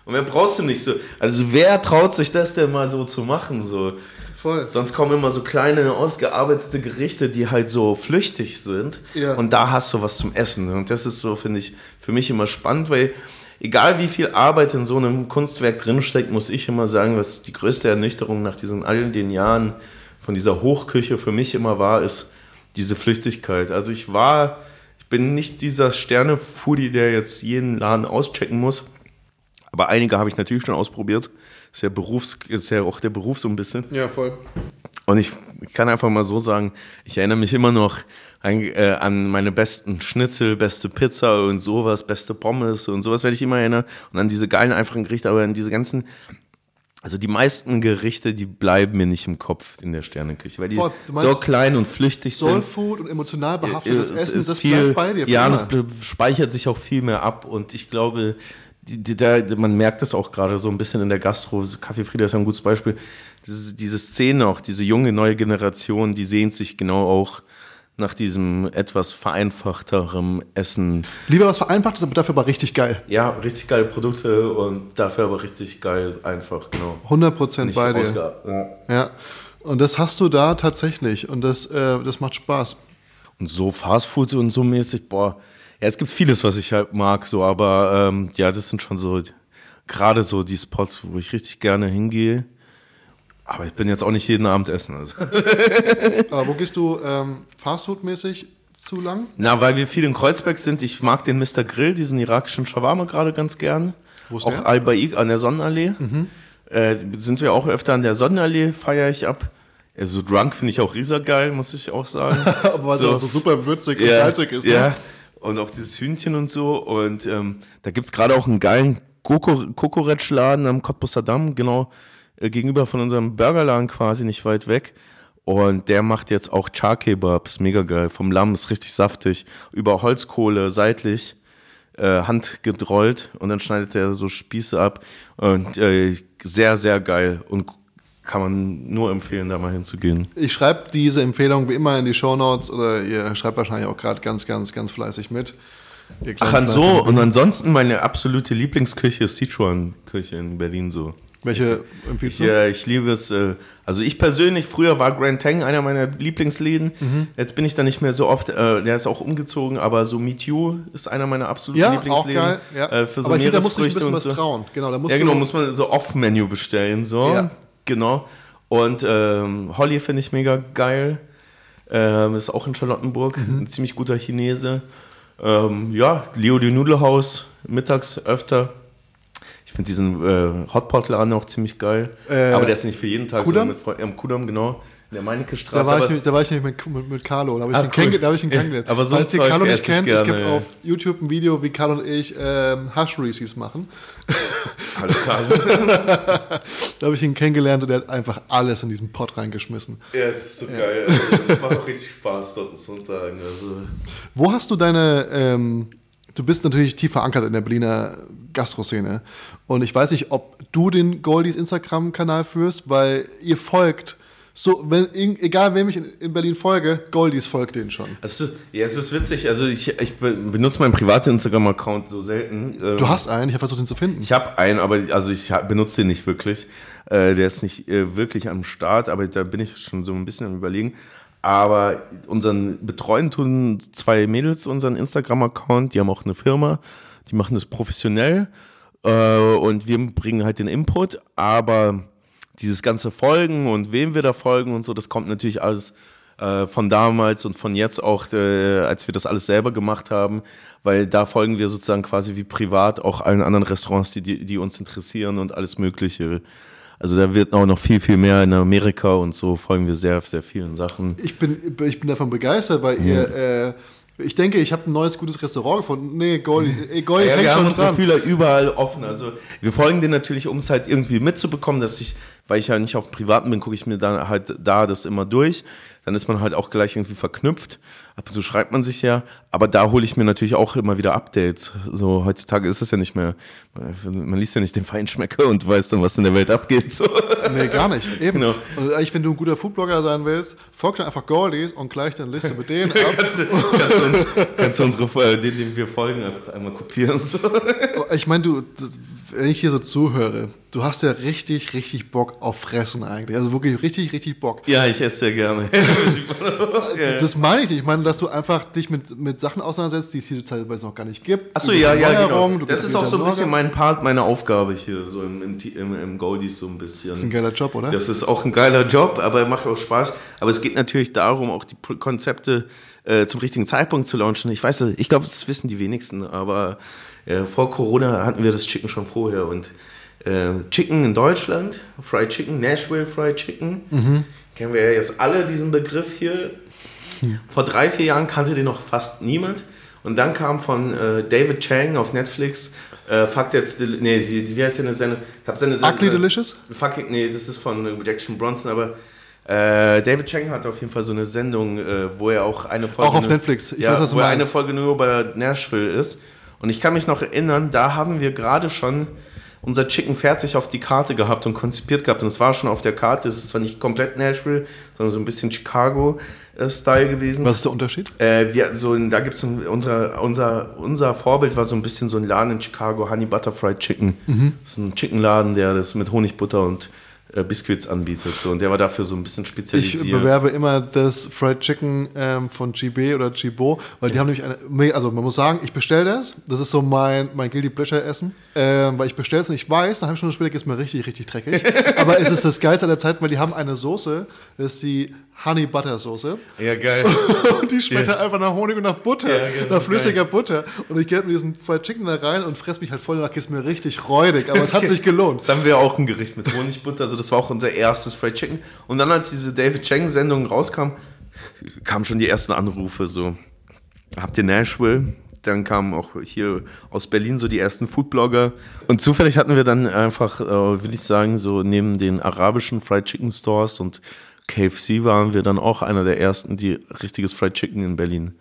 Und wer brauchst du nicht so? Also wer traut sich das denn mal so zu machen? So? Voll. Sonst kommen immer so kleine, ausgearbeitete Gerichte, die halt so flüchtig sind. Ja. Und da hast du was zum Essen. Und das ist so, finde ich, für mich immer spannend, weil egal wie viel Arbeit in so einem Kunstwerk drinsteckt, muss ich immer sagen, was die größte Ernüchterung nach diesen all den Jahren von dieser Hochküche für mich immer war, ist diese Flüchtigkeit. Also ich war, ich bin nicht dieser Sterne-Foodie, der jetzt jeden Laden auschecken muss. Aber einige habe ich natürlich schon ausprobiert. Ist ja, Berufs, ist ja auch der Beruf so ein bisschen. Ja, voll. Und ich, ich kann einfach mal so sagen, ich erinnere mich immer noch an, äh, an meine besten Schnitzel, beste Pizza und sowas, beste Pommes und sowas werde ich immer erinnern. Und an diese geilen, einfachen Gerichte, aber an diese ganzen, also die meisten Gerichte, die bleiben mir nicht im Kopf in der Sterneküche, weil die meinst so klein und flüchtig Soul sind. Food und emotional behaftetes Es Essen, ist das viel, bleibt bei dir. Ja, be- speichert sich auch viel mehr ab. Und ich glaube, die, die, da, man merkt es auch gerade so ein bisschen in der Gastro. Kaffee Frieda ist ja ein gutes Beispiel. Diese, diese Szene auch, diese junge neue Generation, die sehnt sich genau auch nach diesem etwas vereinfachteren Essen. Lieber was Vereinfachtes, aber dafür aber richtig geil. Ja, richtig geile Produkte und dafür aber richtig geil einfach, genau. 100% Nicht bei dir. ja. Ja. Und das hast du da tatsächlich. Und das, äh, das macht Spaß. Und so Fastfood und so mäßig, boah. Ja, es gibt vieles, was ich halt mag, so, aber ähm, ja, das sind schon so gerade so die Spots, wo ich richtig gerne hingehe. Aber ich bin jetzt auch nicht jeden Abend essen. Also. Aber wo gehst du ähm, Fastfood-mäßig zu lang? Na, weil wir viel in Kreuzberg sind, ich mag den Mr. Grill, diesen irakischen Shawarma gerade ganz gern. Wo ist auch der? Mhm. Al-Baik an der Sonnenallee. Äh, sind wir auch öfter an der Sonnenallee, feiere ich ab. Also Drunk finde ich auch riesergeil, muss ich auch sagen. Aber weil So. so super würzig und salzig ist. Ja, Ne? und auch dieses Hühnchen und so. Und ähm, da gibt es gerade auch einen geilen Kokoretsch-Laden am Cottbusser Damm, genau äh, gegenüber von unserem Burgerladen quasi, nicht weit weg. Und der macht jetzt auch Char-Kebabs, mega geil. Vom Lamm ist richtig saftig. Über Holzkohle, seitlich, äh, handgedrollt. Und dann schneidet er so Spieße ab. Und äh, sehr, sehr geil. Und kann man nur empfehlen, da mal hinzugehen. Ich schreibe diese Empfehlung wie immer in die Shownotes oder ihr schreibt wahrscheinlich auch gerade ganz, ganz, ganz fleißig mit. Ach, an so. Und ansonsten meine absolute Lieblingsküche ist Sichuan-Küche in Berlin so. Welche empfiehlst du? Ja, ich liebe es. äh, Also ich persönlich, früher war Grand Tang einer meiner Lieblingsläden. Mhm. Jetzt bin ich da nicht mehr so oft. Äh, der ist auch umgezogen, aber so Meet You ist einer meiner absoluten Ja, auch Lieblingsläden. geil. Ja. Äh, für so Aber ich finde, da musst du ein bisschen was so. trauen. Genau, da musst Ja, genau, muss man so Off-Menü bestellen. So. Ja. Genau. Und ähm, Holly finde ich mega geil. Ähm, ist auch in Charlottenburg. Mhm. Ein ziemlich guter Chinese. Ähm, ja, Leo die Nudelhaus, mittags öfter. Finde diesen äh, Hotpot-Laden auch ziemlich geil. Äh, aber der ist nicht für jeden Tag Kudamm? so mit. Am Kudamm, genau. In der Meinecke da Straße. war, ich, da war ich nämlich mit, mit, mit Carlo. Da habe ich, Ah, ihn cool. da hab ich ihn kennengelernt. Aber so Falls ihr Carlo nicht kennt, es gerne, gibt ja. auf YouTube ein Video, wie Carlo und ich ähm, Hush Reese's machen. Hallo Karl. Da habe ich ihn kennengelernt und er hat einfach alles in diesen Pot reingeschmissen. ja, es ist so geil. Also, das macht auch richtig Spaß, dort zu sagen. Also, Wo hast du deine, ähm, du bist natürlich tief verankert in der Berliner Gastroszene und ich weiß nicht, ob du den Goldies Instagram-Kanal führst, weil ihr folgt, so, wenn, egal wem ich in, in Berlin folge, Goldies folgt denen schon. Also, ja, es ist witzig. Also, ich, ich be- benutze meinen privaten Instagram-Account so selten. Ähm, Du hast einen, ich habe versucht, ihn zu finden. Ich habe einen, aber also ich benutze den nicht wirklich. Äh, der ist nicht äh, wirklich am Start, aber da bin ich schon so ein bisschen am Überlegen. Aber unseren betreuen tun zwei Mädels unseren Instagram-Account. Die haben auch eine Firma, die machen das professionell äh, und wir bringen halt den Input. Aber dieses ganze Folgen und wem wir da folgen und so, das kommt natürlich alles äh, von damals und von jetzt auch, äh, als wir das alles selber gemacht haben, weil da folgen wir sozusagen quasi wie privat auch allen anderen Restaurants, die, die, die uns interessieren und alles Mögliche. Also da wird auch noch viel, viel mehr in Amerika und so folgen wir sehr, sehr vielen Sachen. Ich bin, ich bin davon begeistert, weil ihr, äh, ich denke, ich habe ein neues gutes Restaurant gefunden. Nee, Goldies, ey, Goldies Ja, hängt wir haben schon unsere dran. Fühler überall offen. Also wir folgen denen natürlich, um es halt irgendwie mitzubekommen, dass ich, weil ich ja nicht auf dem Privaten bin, gucke ich mir dann halt da das immer durch. Dann ist man halt auch gleich irgendwie verknüpft. Ab und zu schreibt man sich ja. Aber da hole ich mir natürlich auch immer wieder Updates. So heutzutage ist es ja nicht mehr. Man liest ja nicht den Feinschmecker und weiß dann, was in der Welt abgeht. So. Nee, gar nicht. Eben. Genau. Und eigentlich, wenn du ein guter Foodblogger sein willst, folg dann einfach Goldies und gleich deine Liste mit denen ab. kannst, du, kannst, du uns, kannst du unsere, äh, den, den wir folgen, einfach einmal kopieren. So. Ich meine, du, wenn ich hier so zuhöre, du hast ja richtig, richtig Bock auf Fressen eigentlich. Also wirklich richtig, richtig Bock. Ja, ich esse sehr gerne. Das meine ich nicht. Ich meine, dass du einfach dich mit, mit Sachen auseinandersetzt, die es hier teilweise noch gar nicht gibt. Achso, ja, ja, genau. Das ist auch so ein bisschen mein Part, meine Aufgabe hier, so im, im, im, im Goldies so ein bisschen. Das ist ein geiler Job, oder? Das ist auch ein geiler Job, aber macht auch Spaß. Aber es geht natürlich darum, auch die Konzepte äh, zum richtigen Zeitpunkt zu launchen. Ich weiß, ich glaube, das wissen die wenigsten, aber äh, vor Corona hatten wir das Chicken schon vorher und äh, Chicken in Deutschland, Fried Chicken, Nashville Fried Chicken, Mhm. kennen wir ja jetzt alle diesen Begriff hier. Vor drei, vier Jahren kannte den noch fast niemand. Und dann kam von äh, David Chang auf Netflix, äh, Fuck That's Del nee, wie, heißt denn eine Sendung? Ich hab seine Sendung. Ugly Delicious? Fucking, nee, das ist von äh, Jackson Bronson, aber äh, David Chang hat auf jeden Fall so eine Sendung, äh, wo er auch eine Folge. Auch auf nur- Netflix. Ich ja, weiß, was du wo er eine. Folge nur bei Nashville ist. Und ich kann mich noch erinnern, da haben wir gerade schon unser Chicken fertig auf die Karte gehabt und konzipiert gehabt. Und es war schon auf der Karte. Es ist zwar nicht komplett Nashville, sondern so ein bisschen Chicago-Style gewesen. Was ist der Unterschied? Äh, wir, so, da gibt es unser, unser, unser Vorbild war so ein bisschen so ein Laden in Chicago, Honey Butter Fried Chicken. Mhm. Das ist ein Chickenladen, der das mit Honigbutter und Biscuits anbietet. So, und der war dafür so ein bisschen Ich spezialisiert. bewerbe immer das Fried Chicken ähm, von GB oder Chibo, weil die haben nämlich eine, also man muss sagen, ich bestelle das, das ist so mein, mein Guilty Pleasure Essen, ähm, weil ich bestelle es und ich weiß, eine halbe Stunde später geht es mir richtig, richtig dreckig, aber es ist das Geilste aller Zeit, weil die haben eine Soße, das ist die Honey Butter Soße ja, geil. und die schmeckt Ja. halt einfach nach Honig und nach Butter, Ja, genau, nach flüssiger Butter und ich gehe mit diesem Fried Chicken da rein und fress mich halt voll, danach geht es mir richtig räudig, aber es hat sich gelohnt. Das haben wir auch ein Gericht mit Honigbutter. Also das war auch unser erstes Fried Chicken. Und dann, als diese David Chang-Sendung rauskam, kamen schon die ersten Anrufe. So, habt ihr Nashville? Dann kamen auch hier aus Berlin so die ersten Foodblogger. Und zufällig hatten wir dann einfach, äh, will ich sagen, so neben den arabischen Fried Chicken Stores und KFC waren wir dann auch einer der ersten, die richtiges Fried Chicken in Berlin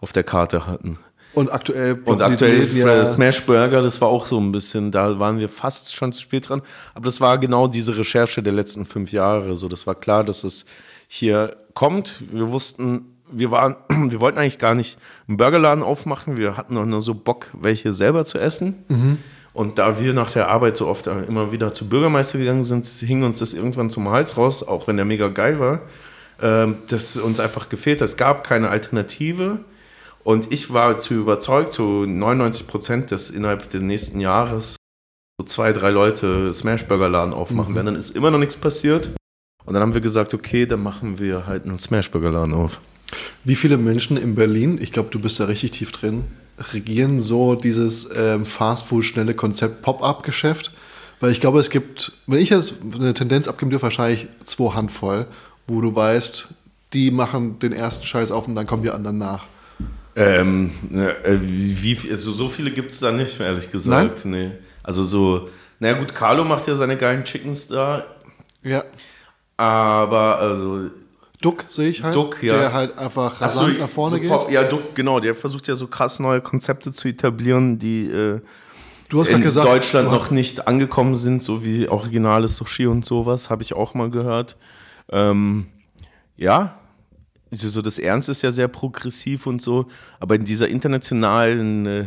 auf der Karte hatten. Und aktuell Und aktuell ja- Smash Burger, das war auch so ein bisschen, da waren wir fast schon zu spät dran. Aber das war genau diese Recherche der letzten fünf Jahre. So, das war klar, dass es hier kommt. Wir wussten, wir waren, wir wollten eigentlich gar nicht einen Burgerladen aufmachen. Wir hatten noch nur so Bock, welche selber zu essen. Und da wir nach der Arbeit so oft immer wieder zu Bürgermeister gegangen sind, hing uns das irgendwann zum Hals raus, auch wenn der mega geil war, ähm, dass uns einfach gefehlt hat. Es gab keine Alternative. Und ich war zu überzeugt, zu 99 Prozent, dass innerhalb des nächsten Jahres so zwei, drei Leute Smashburger-Laden aufmachen werden. Dann ist immer noch nichts passiert. Und dann haben wir gesagt, okay, dann machen wir halt einen Smashburger-Laden auf. Wie viele Menschen in Berlin, ich glaube, du bist da richtig tief drin, regieren so dieses ähm, Fastfood, schnelle Konzept Pop-up-Geschäft? Weil ich glaube, es gibt, wenn ich jetzt eine Tendenz abgeben dürfte, wahrscheinlich zwei Handvoll, wo du weißt, die machen den ersten Scheiß auf und dann kommen die anderen nach. Ähm, ne, äh, wie, also so viele gibt es da nicht, ehrlich gesagt. Nee. Also so, na gut, Carlo macht ja seine geilen Chickens da, Ja. aber also Duck sehe ich halt, Duck, ja. der halt einfach Ach so, rasant nach vorne so geht. Pop- Ja, Duck, genau, der versucht ja so krass neue Konzepte zu etablieren, die äh, in gesagt, Deutschland noch nicht angekommen sind, so wie originales Sushi und sowas, habe ich auch mal gehört. Ähm, ja, also so das Ernst ist ja sehr progressiv und so, aber in dieser internationalen äh,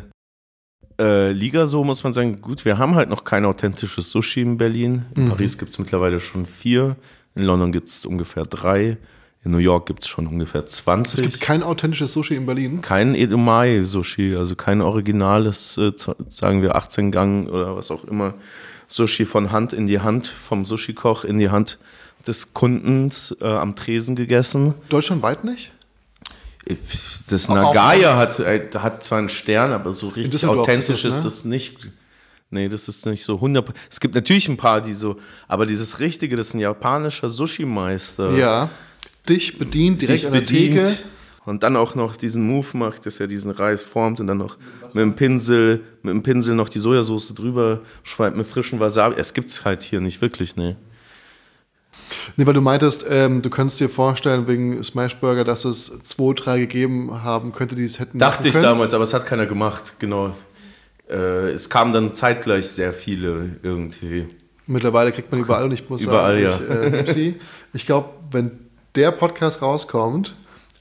äh, Liga so muss man sagen, gut, wir haben halt noch kein authentisches Sushi in Berlin. In Paris gibt es mittlerweile schon vier, in London gibt es ungefähr drei, in New York gibt es schon ungefähr 20. Es gibt kein authentisches Sushi in Berlin. kein Edamame-Sushi, also kein originales, äh, sagen wir 18-Gang oder was auch immer, Sushi von Hand in die Hand, vom Sushi-Koch in die Hand des Kundens äh, am Tresen gegessen. Deutschlandweit nicht? Das Auch- Nagaya hat, äh, hat zwar einen Stern, aber so richtig authentisch ist das, das, ne? nicht. Nee, das ist nicht so 100. Es gibt natürlich ein paar, die so, aber dieses richtige, das ist ein japanischer Sushi-Meister. Ja. Dich bedient direkt dich an der Theke. und dann auch noch diesen Move macht, dass er diesen Reis formt und dann noch mit dem Pinsel, mit dem Pinsel noch die Sojasauce drüber schreibt mit frischen Wasabi. Es gibt's halt hier nicht wirklich, ne. Nee, weil du meintest, ähm, du könntest dir vorstellen, wegen Smashburger, dass es zwei, drei gegeben haben könnte, die es hätten Dachte ich damals, aber es hat keiner gemacht, genau. Äh, es kamen dann zeitgleich sehr viele irgendwie. Mittlerweile kriegt man überall und ich muss Überall, sagen, ich, äh, ich glaube, wenn der Podcast rauskommt,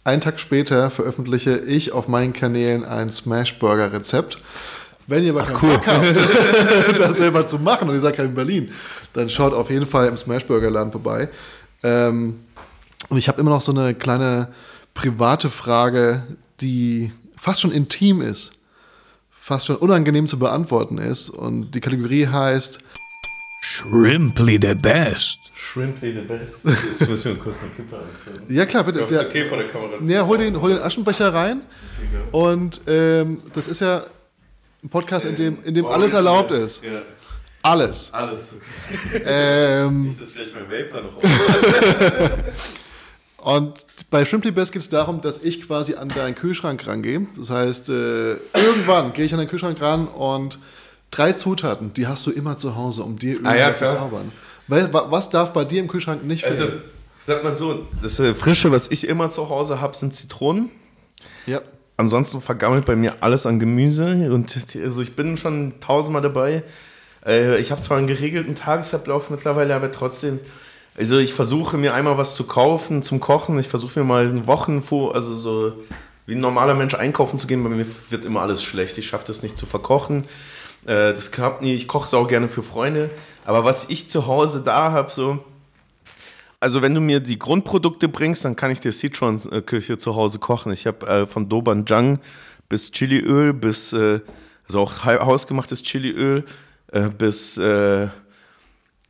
einen Tag später veröffentliche ich auf meinen Kanälen ein Smashburger-Rezept. Wenn ihr aber keinen Bock habt, das selber zu machen und ihr seid gerade in Berlin, dann schaut auf jeden Fall im Smashburger-Laden vorbei. Ähm, und ich habe immer noch so eine kleine private Frage, die fast schon intim ist, fast schon unangenehm zu beantworten ist. Und die Kategorie heißt Shrimply the best. Shrimply the best. Jetzt müssen wir kurz eine Kippe anzünden. Ja, klar, bitte. Ich glaub, Der, ist okay von der Kamera. zu ja, hol, den, hol den Aschenbecher rein. Und ähm, das ist ja ein Podcast, in dem, in dem alles erlaubt ist. Ja, Alles. alles. Ähm, Das ist vielleicht mein Vapor noch. und bei Shrimply Best geht es darum, dass ich quasi an deinen Kühlschrank rangehe. Das heißt, äh, irgendwann gehe ich an deinen Kühlschrank ran und drei Zutaten, die hast du immer zu Hause, um dir irgendwas Ah, ja, zu zaubern. Weil, was darf bei dir im Kühlschrank nicht Also, fehlen? ich sag mal so, das äh, Frische, was ich immer zu Hause habe, sind Zitronen. ja. Ansonsten vergammelt bei mir alles an Gemüse und also ich bin schon tausendmal dabei. Äh, ich habe zwar einen geregelten Tagesablauf mittlerweile, aber trotzdem, also ich versuche mir einmal was zu kaufen zum Kochen. Ich versuche mir mal Wochen vor, also so wie ein normaler Mensch einkaufen zu gehen. Bei mir wird immer alles schlecht. Ich schaffe das nicht zu verkochen. Äh, das klappt nie. Ich koche es auch gerne für Freunde. Aber was ich zu Hause da habe, so, also wenn du mir die Grundprodukte bringst, dann kann ich dir Sichuan-Küche zu Hause kochen. Ich habe äh, von Dobanjang bis Chiliöl, bis äh, also auch hau- hausgemachtes Chiliöl, äh, bis äh,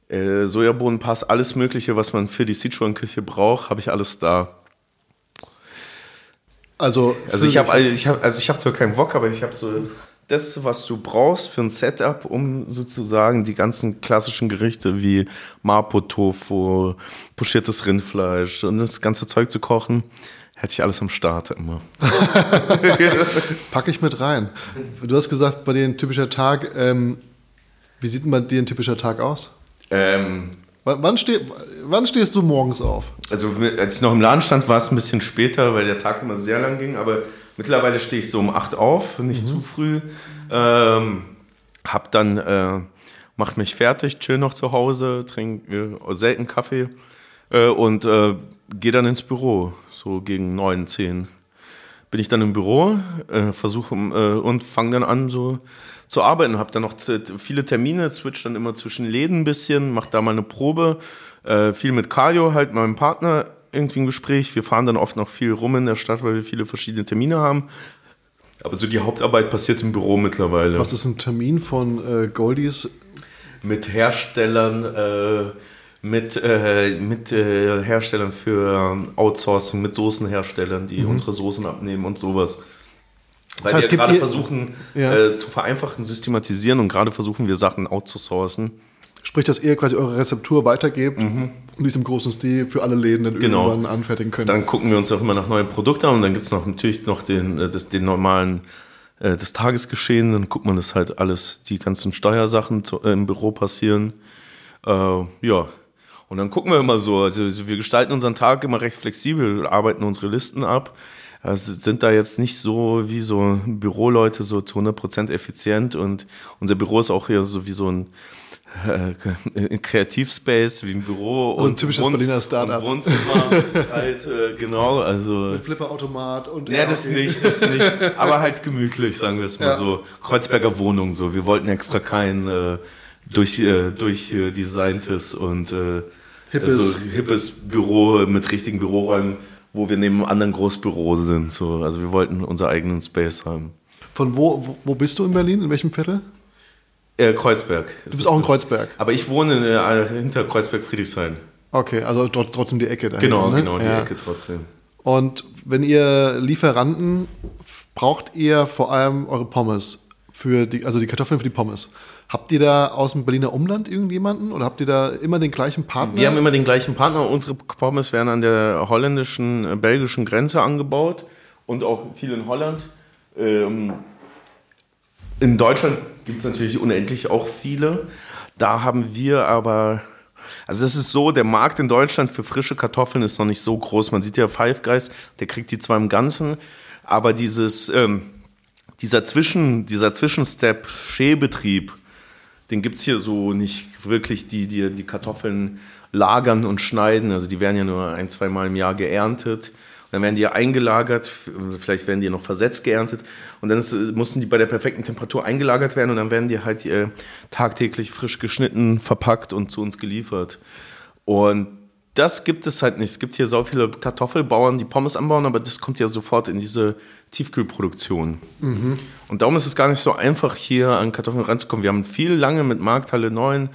äh, Sojabohnenpass, alles Mögliche, was man für die Sichuan-Küche braucht, habe ich alles da. Also, Also ich habe ich hab, also ich hab zwar keinen Wok, aber ich habe so das, was du brauchst für ein Setup, um sozusagen die ganzen klassischen Gerichte wie Mapo-Tofu, pochiertes Rindfleisch und das ganze Zeug zu kochen, hätte ich alles am Start immer. Packe ich mit rein. Du hast gesagt, bei dir ein typischer Tag. Ähm, wie sieht denn bei dir ein typischer Tag aus? Ähm, Wann, wann, steh, wann stehst du morgens auf? also als ich noch im Laden stand, war es ein bisschen später, weil der Tag immer sehr lang ging, aber mittlerweile stehe ich so um 8 auf, nicht zu früh. Ähm, hab dann, äh, mach mich fertig, chill noch zu Hause, trinke äh, selten Kaffee äh, und äh, gehe dann ins Büro, so gegen 9, 10. Bin ich dann im Büro, äh, versuche äh, und fange dann an so zu arbeiten. Habe dann noch viele Termine, switch dann immer zwischen Läden ein bisschen, mache da mal eine Probe. Äh, viel mit Kajo, halt meinem Partner irgendwie ein Gespräch. Wir fahren dann oft noch viel rum in der Stadt, weil wir viele verschiedene Termine haben. Aber so die Hauptarbeit passiert im Büro mittlerweile. Was ist ein Termin von äh, Goldies? mit Herstellern, äh, mit, äh, mit äh, Herstellern für Outsourcing, mit Soßenherstellern, die unsere Soßen abnehmen und sowas. Weil Mhm. heißt, wir gibt gerade versuchen Ja. äh, zu vereinfachen, systematisieren und gerade versuchen wir Sachen outzusourcen. Sprich, dass ihr quasi eure Rezeptur weitergebt und die ist im großen Stil für alle Läden dann Mhm. Genau. irgendwann anfertigen können. Dann gucken wir uns auch immer nach neuen Produkten an und dann gibt es noch natürlich noch den, äh, das, den normalen äh, das Tagesgeschehen, dann guckt man das halt alles, die ganzen Steuersachen zu, äh, im Büro passieren. Äh, ja. Und dann gucken wir immer so, also wir gestalten unseren Tag immer recht flexibel, arbeiten unsere Listen ab. Also sind da jetzt nicht so wie so Büroleute so zu 100% effizient und unser Büro ist auch hier so wie so ein äh, ein Kreativspace wie ein Büro ein und typisches Wohnz- Berliner Start-up. und Wohnzimmer halt äh, genau also Mit Flipperautomat und. ja, das okay. nicht, das nicht. Aber halt gemütlich, sagen wir es mal Ja. so. Kreuzberger Wohnung so. Wir wollten extra kein äh, durch, äh, durch äh, designtes und äh, Hippes. so hippes Büro mit richtigen Büroräumen, wo wir neben einem anderen Großbüro sind. So. Also wir wollten unseren eigenen Space haben. Von wo, wo bist du in Berlin? In welchem Viertel? Äh, Kreuzberg. Du bist auch in Kreuzberg. Aber ich wohne äh, hinter Kreuzberg-Friedrichshain. Okay, also dort, trotzdem die Ecke dahin. Genau, ne? genau, die Ja. Ecke trotzdem. Und wenn ihr Lieferanten braucht ihr vor allem eure Pommes für die, also die Kartoffeln für die Pommes. Habt ihr da aus dem Berliner Umland irgendjemanden oder habt ihr da immer den gleichen Partner? Wir haben immer den gleichen Partner. Unsere Pommes werden an der holländischen, äh, belgischen Grenze angebaut und auch viel in Holland. Ähm, in Deutschland gibt es natürlich unendlich auch viele. Da haben wir aber, also es ist so, der Markt in Deutschland für frische Kartoffeln ist noch nicht so groß. Man sieht ja Five Guys, der kriegt die zwar im Ganzen, aber dieses, ähm, dieser, Zwischen, dieser Zwischenstep Schälbetrieb, den gibt es hier so nicht wirklich, die, die die Kartoffeln lagern und schneiden. Also die werden ja nur ein, zwei Mal im Jahr geerntet. Dann werden die ja eingelagert, vielleicht werden die noch versetzt geerntet und dann ist, mussten die bei der perfekten Temperatur eingelagert werden und dann werden die halt äh, tagtäglich frisch geschnitten, verpackt und zu uns geliefert. Und das gibt es halt nicht. Es gibt hier so viele Kartoffelbauern, die Pommes anbauen, aber das kommt ja sofort in diese Tiefkühlproduktion. Mhm. Und darum ist es gar nicht so einfach, hier an Kartoffeln ranzukommen. Wir haben viel lange mit Markthalle 9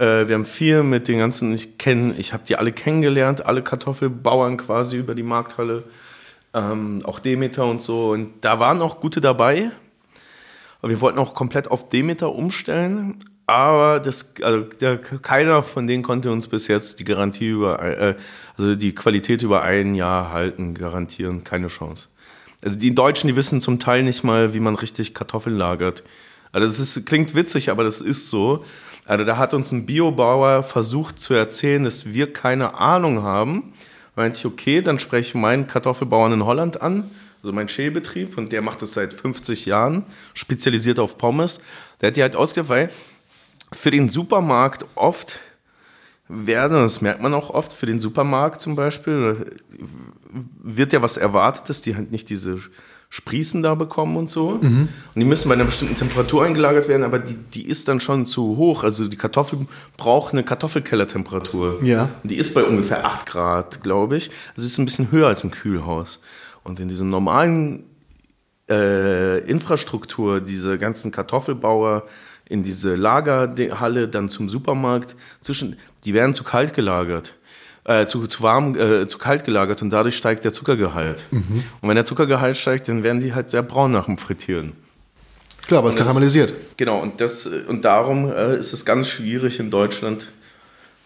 äh, wir haben viel mit den ganzen, ich kenne, ich habe die alle kennengelernt, alle Kartoffelbauern quasi über die Markthalle, ähm, auch Demeter und so. Und da waren auch gute dabei. Wir wollten auch komplett auf Demeter umstellen. Aber das, also der, keiner von denen konnte uns bis jetzt die Garantie über, äh, also die Qualität über ein Jahr halten, garantieren, keine Chance. Also die Deutschen, die wissen zum Teil nicht mal, wie man richtig Kartoffeln lagert. Also das ist, klingt witzig, aber das ist so. Also da hat uns ein Biobauer versucht zu erzählen, dass wir keine Ahnung haben. Meinte ich, okay, dann spreche ich meinen Kartoffelbauern in Holland an, also mein Schälbetrieb, und der macht das seit 50 Jahren, spezialisiert auf Pommes. Der hat die halt ausgedacht, weil für den Supermarkt oft werden, das merkt man auch oft, für den Supermarkt zum Beispiel, wird ja was erwartet, dass die halt nicht diese Sprießen da bekommen und so. Mhm. Und die müssen bei einer bestimmten Temperatur eingelagert werden, aber die, die ist dann schon zu hoch. Also die Kartoffel braucht eine Kartoffelkellertemperatur. Ja. Und die ist bei ungefähr 8 Grad, glaube ich. Also ist ein bisschen höher als ein Kühlhaus. Und in diesem normalen äh, Infrastruktur, diese ganzen Kartoffelbauer in diese Lagerhalle, dann zum Supermarkt, zwischen, die werden zu kalt gelagert äh, zu, zu warm, äh, zu kalt gelagert und dadurch steigt der Zuckergehalt. Mhm. Und wenn der Zuckergehalt steigt, dann werden die halt sehr braun nach dem Frittieren. Klar, aber es karamellisiert. Genau, und, das, und darum äh, ist es ganz schwierig in Deutschland,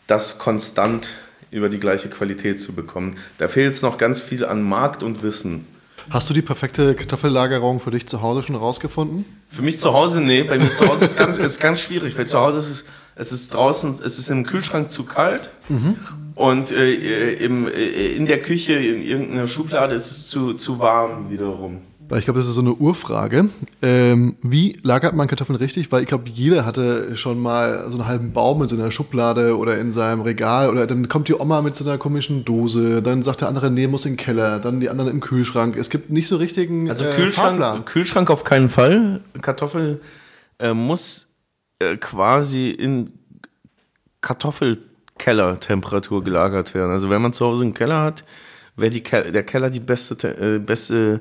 das konstant über die gleiche Qualität zu bekommen. Da fehlt es noch ganz viel an Markt und Wissen. Hast du die perfekte Kartoffellagerung für dich zu Hause schon rausgefunden? Für mich zu Hause, nee. Bei mir zu Hause ist es ganz, ist ganz schwierig, weil zu Hause ist es, es ist draußen, es ist im Kühlschrank zu kalt mhm. Und äh, im, äh, in der Küche, in irgendeiner Schublade ist es zu, zu warm wiederum. Weil ich glaube, das ist so eine Urfrage. Ähm, wie lagert man Kartoffeln richtig? Weil ich glaube, jeder hatte schon mal so einen halben Baum in so einer Schublade oder in seinem Regal oder dann kommt die Oma mit so einer komischen Dose, dann sagt der andere, nee, muss in den Keller, dann die anderen im Kühlschrank. Es gibt nicht so richtigen Also äh, Kühlschrank. Kühlschrank auf keinen Fall. Kartoffel äh, muss äh, quasi in Kartoffelkellertemperatur gelagert werden. Also wenn man zu Hause einen Keller hat, wäre Ke der Keller die beste, äh, beste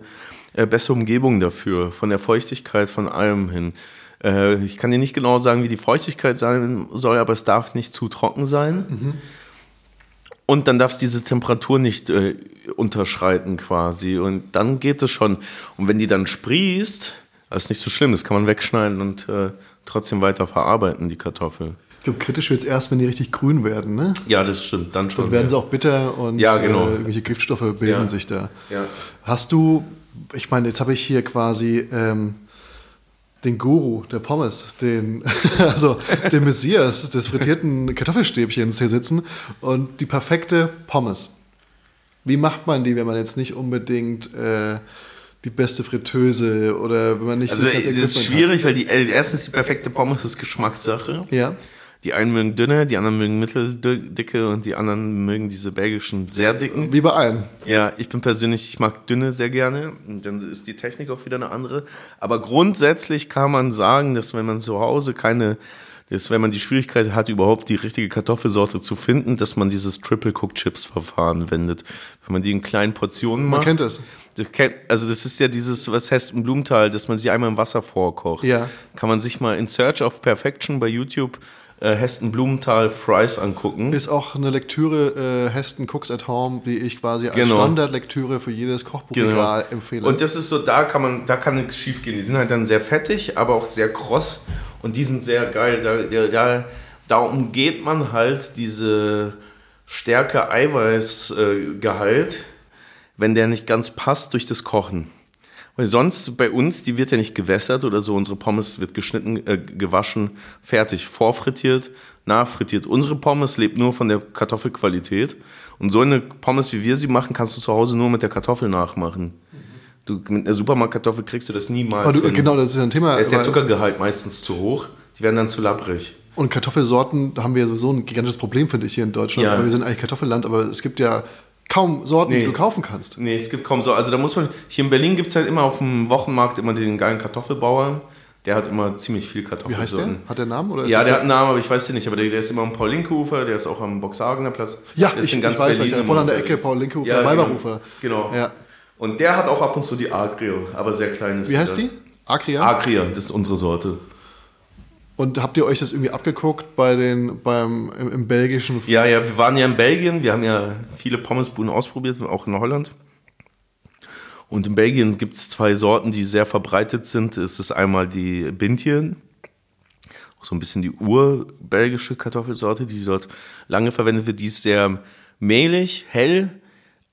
äh, bessere Umgebung dafür, von der Feuchtigkeit, von allem hin. Äh, ich kann dir nicht genau sagen, wie die Feuchtigkeit sein soll, aber es darf nicht zu trocken sein. Mhm. Und dann darf es diese Temperatur nicht äh, unterschreiten quasi. Und dann geht es schon. Und wenn die dann sprießt, das ist nicht so schlimm, das kann man wegschneiden und äh, trotzdem weiter verarbeiten, die Kartoffel. Ich glaube, kritisch wird es erst, wenn die richtig grün werden, ne? Ja, das stimmt, dann schon. Dann werden ja. sie auch bitter und ja, genau. äh, irgendwelche Giftstoffe bilden ja. sich da. Ja. Hast du ich meine, jetzt habe ich hier quasi ähm, den Guru der Pommes, den, also den Messias des frittierten Kartoffelstäbchens hier sitzen und die perfekte Pommes. Wie macht man die, wenn man jetzt nicht unbedingt äh, die beste Fritteuse oder wenn man nicht also das, das ist schwierig, hat? weil die erstens die perfekte Pommes ist Geschmackssache. Ja. Die einen mögen dünne, die anderen mögen mitteldicke und die anderen mögen diese belgischen sehr dicken. Wie bei allen. Ja, ich bin persönlich, ich mag dünne sehr gerne. Und dann ist die Technik auch wieder eine andere. Aber grundsätzlich kann man sagen, dass wenn man zu Hause keine, dass wenn man die Schwierigkeit hat, überhaupt die richtige Kartoffelsorte zu finden, dass man dieses Triple Cook Chips Verfahren wendet. Wenn man die in kleinen Portionen macht. Man kennt es. Also das ist ja dieses, was heißt ein Blumenthal, dass man sie einmal im Wasser vorkocht. Ja. Kann man sich mal in Search of Perfection bei YouTube äh, Heston Blumenthal Fries angucken. Ist auch eine Lektüre, äh, Heston Cooks at Home, die ich quasi als Genau. Standardlektüre für jedes Kochbuchregal empfehle. Und das ist so, da kann man, da kann nichts schief gehen. Die sind halt dann sehr fettig, aber auch sehr kross und die sind sehr geil. Da, da, da, da umgeht man halt diese Stärke Eiweißgehalt, wenn der nicht ganz passt durch das Kochen. Weil sonst bei uns, die wird ja nicht gewässert oder so. Unsere Pommes wird geschnitten, äh, gewaschen, fertig, vorfrittiert, nachfrittiert. Unsere Pommes lebt nur von der Kartoffelqualität. Und so eine Pommes, wie wir sie machen, kannst du zu Hause nur mit der Kartoffel nachmachen. Du, mit einer Supermarktkartoffel kriegst du das niemals. Aber du, hin. genau, das ist ja ein Thema. Da ist der Zuckergehalt meistens zu hoch. Die werden dann zu labbrig. Und Kartoffelsorten, da haben wir sowieso ein gigantisches Problem, finde ich, hier in Deutschland. Ja. Weil wir sind eigentlich Kartoffelland, aber es gibt ja kaum Sorten, die Nee. du kaufen kannst. Nee, es gibt kaum so. Also da muss man. Hier in Berlin gibt es halt immer auf dem Wochenmarkt immer den geilen Kartoffelbauern. Der hat immer ziemlich viel Wie Kartoffelsorten. heißt der? Hat der Namen? Oder ist Ja, das der hat einen Namen, aber ich weiß den nicht. Aber der, der ist immer am Paul-Linke-Ufer, der ist auch am Boxhagener Platz. Ja, Der ist ich, in ich weiß, Berlin immer Voll an der. Ecke, Paul-Linke-Ufer, Ja, Weiberufer. Genau. genau. Ja. Und der hat auch ab und zu die Agrio, aber sehr kleines. Wie heißt die? Agria? Agria, das ist unsere Sorte. Und habt ihr euch das irgendwie abgeguckt bei den, beim, im, im belgischen F- Ja, ja, wir waren ja in Belgien, wir haben ja viele Pommesbuden ausprobiert, auch in Holland. Und in Belgien gibt es zwei Sorten, die sehr verbreitet sind. Es ist einmal die Bintjen, so ein bisschen die urbelgische Kartoffelsorte, die dort lange verwendet wird. Die ist sehr mehlig, hell,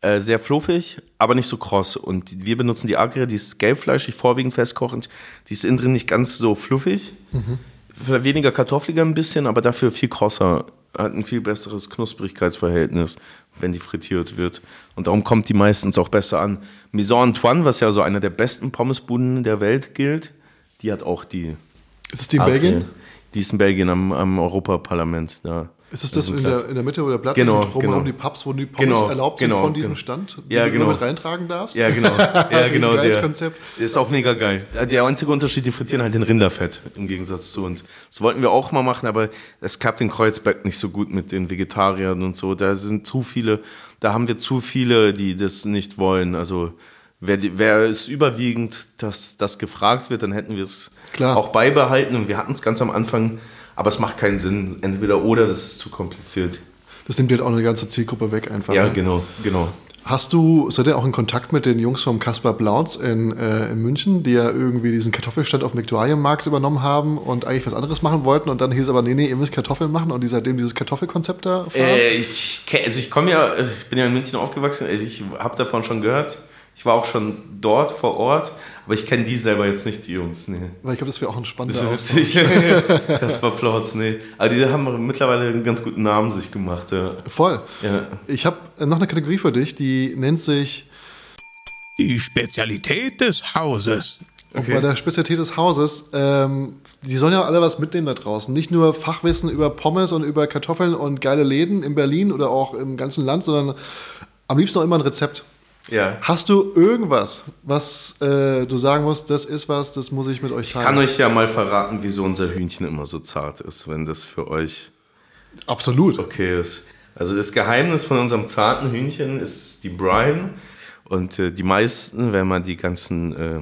äh, sehr fluffig, aber nicht so kross. Und wir benutzen die Agria, die ist gelbfleischig, vorwiegend festkochend. Die ist innen drin nicht ganz so fluffig. Vielleicht weniger kartoffeliger ein bisschen, aber dafür viel krosser. Hat ein viel besseres Knusprigkeitsverhältnis, wenn die frittiert wird. Und darum kommt die meistens auch besser an. Maison Antoine, was ja so einer der besten Pommesbuden der Welt gilt, die hat auch die. Ist es die in. Belgien? Die ist in Belgien am, am Europaparlament. Da. Ist es das ist in der, in der Mitte, wo der Platz Genau, ist genau. die Pubs, wo die Pommes Genau, erlaubt genau, sind von diesem genau. Stand, die Ja, du genau. mit reintragen darfst? Ja, genau. Ja, genau. Der Konzept. ist auch mega geil. Der einzige Unterschied, die frittieren halt den Rinderfett im Gegensatz zu uns. Das wollten wir auch mal machen, aber es klappt in Kreuzberg nicht so gut mit den Vegetariern und so. Da sind zu viele, da haben wir zu viele, die das nicht wollen. Also wäre wär es überwiegend, dass das gefragt wird, dann hätten wir es auch beibehalten. Und wir hatten es ganz am Anfang, aber es macht keinen Sinn. Entweder oder, das ist zu kompliziert. Das nimmt dir halt auch eine ganze Zielgruppe weg einfach. Ja, ne? genau, genau. Hast du, seid ihr auch in Kontakt mit den Jungs vom Kaspar Blautz in, äh, in München, die ja irgendwie diesen Kartoffelstand auf dem Viktualienmarkt übernommen haben und eigentlich was anderes machen wollten und dann hieß aber, nee, nee, ihr müsst Kartoffeln machen und die seitdem dieses Kartoffelkonzept da fahren? Äh, ich, ich, also ich komme ja, ich bin ja in München aufgewachsen, also ich habe davon schon gehört. Ich war auch schon dort vor Ort, aber ich kenne die selber jetzt nicht, die Jungs. Nee. Weil ich glaube, das wäre auch ein spannender Das ist witzig. das war Plotz, nee. Aber die haben mittlerweile einen ganz guten Namen sich gemacht. Ja. Voll. Ja. Ich habe noch eine Kategorie für dich, die nennt sich Die Spezialität des Hauses. Und Okay. bei der Spezialität des Hauses, ähm, die sollen ja alle was mitnehmen da draußen. Nicht nur Fachwissen über Pommes und über Kartoffeln und geile Läden in Berlin oder auch im ganzen Land, sondern am liebsten auch immer ein Rezept. Ja. Hast du irgendwas, was äh, du sagen musst, das ist was, das muss ich mit euch Ich teilen? kann euch ja mal verraten, wieso unser Hühnchen immer so zart ist, wenn das für euch Absolut. okay ist. Also das Geheimnis von unserem zarten Hühnchen ist die Brine. Und äh, die meisten, wenn man die ganzen äh,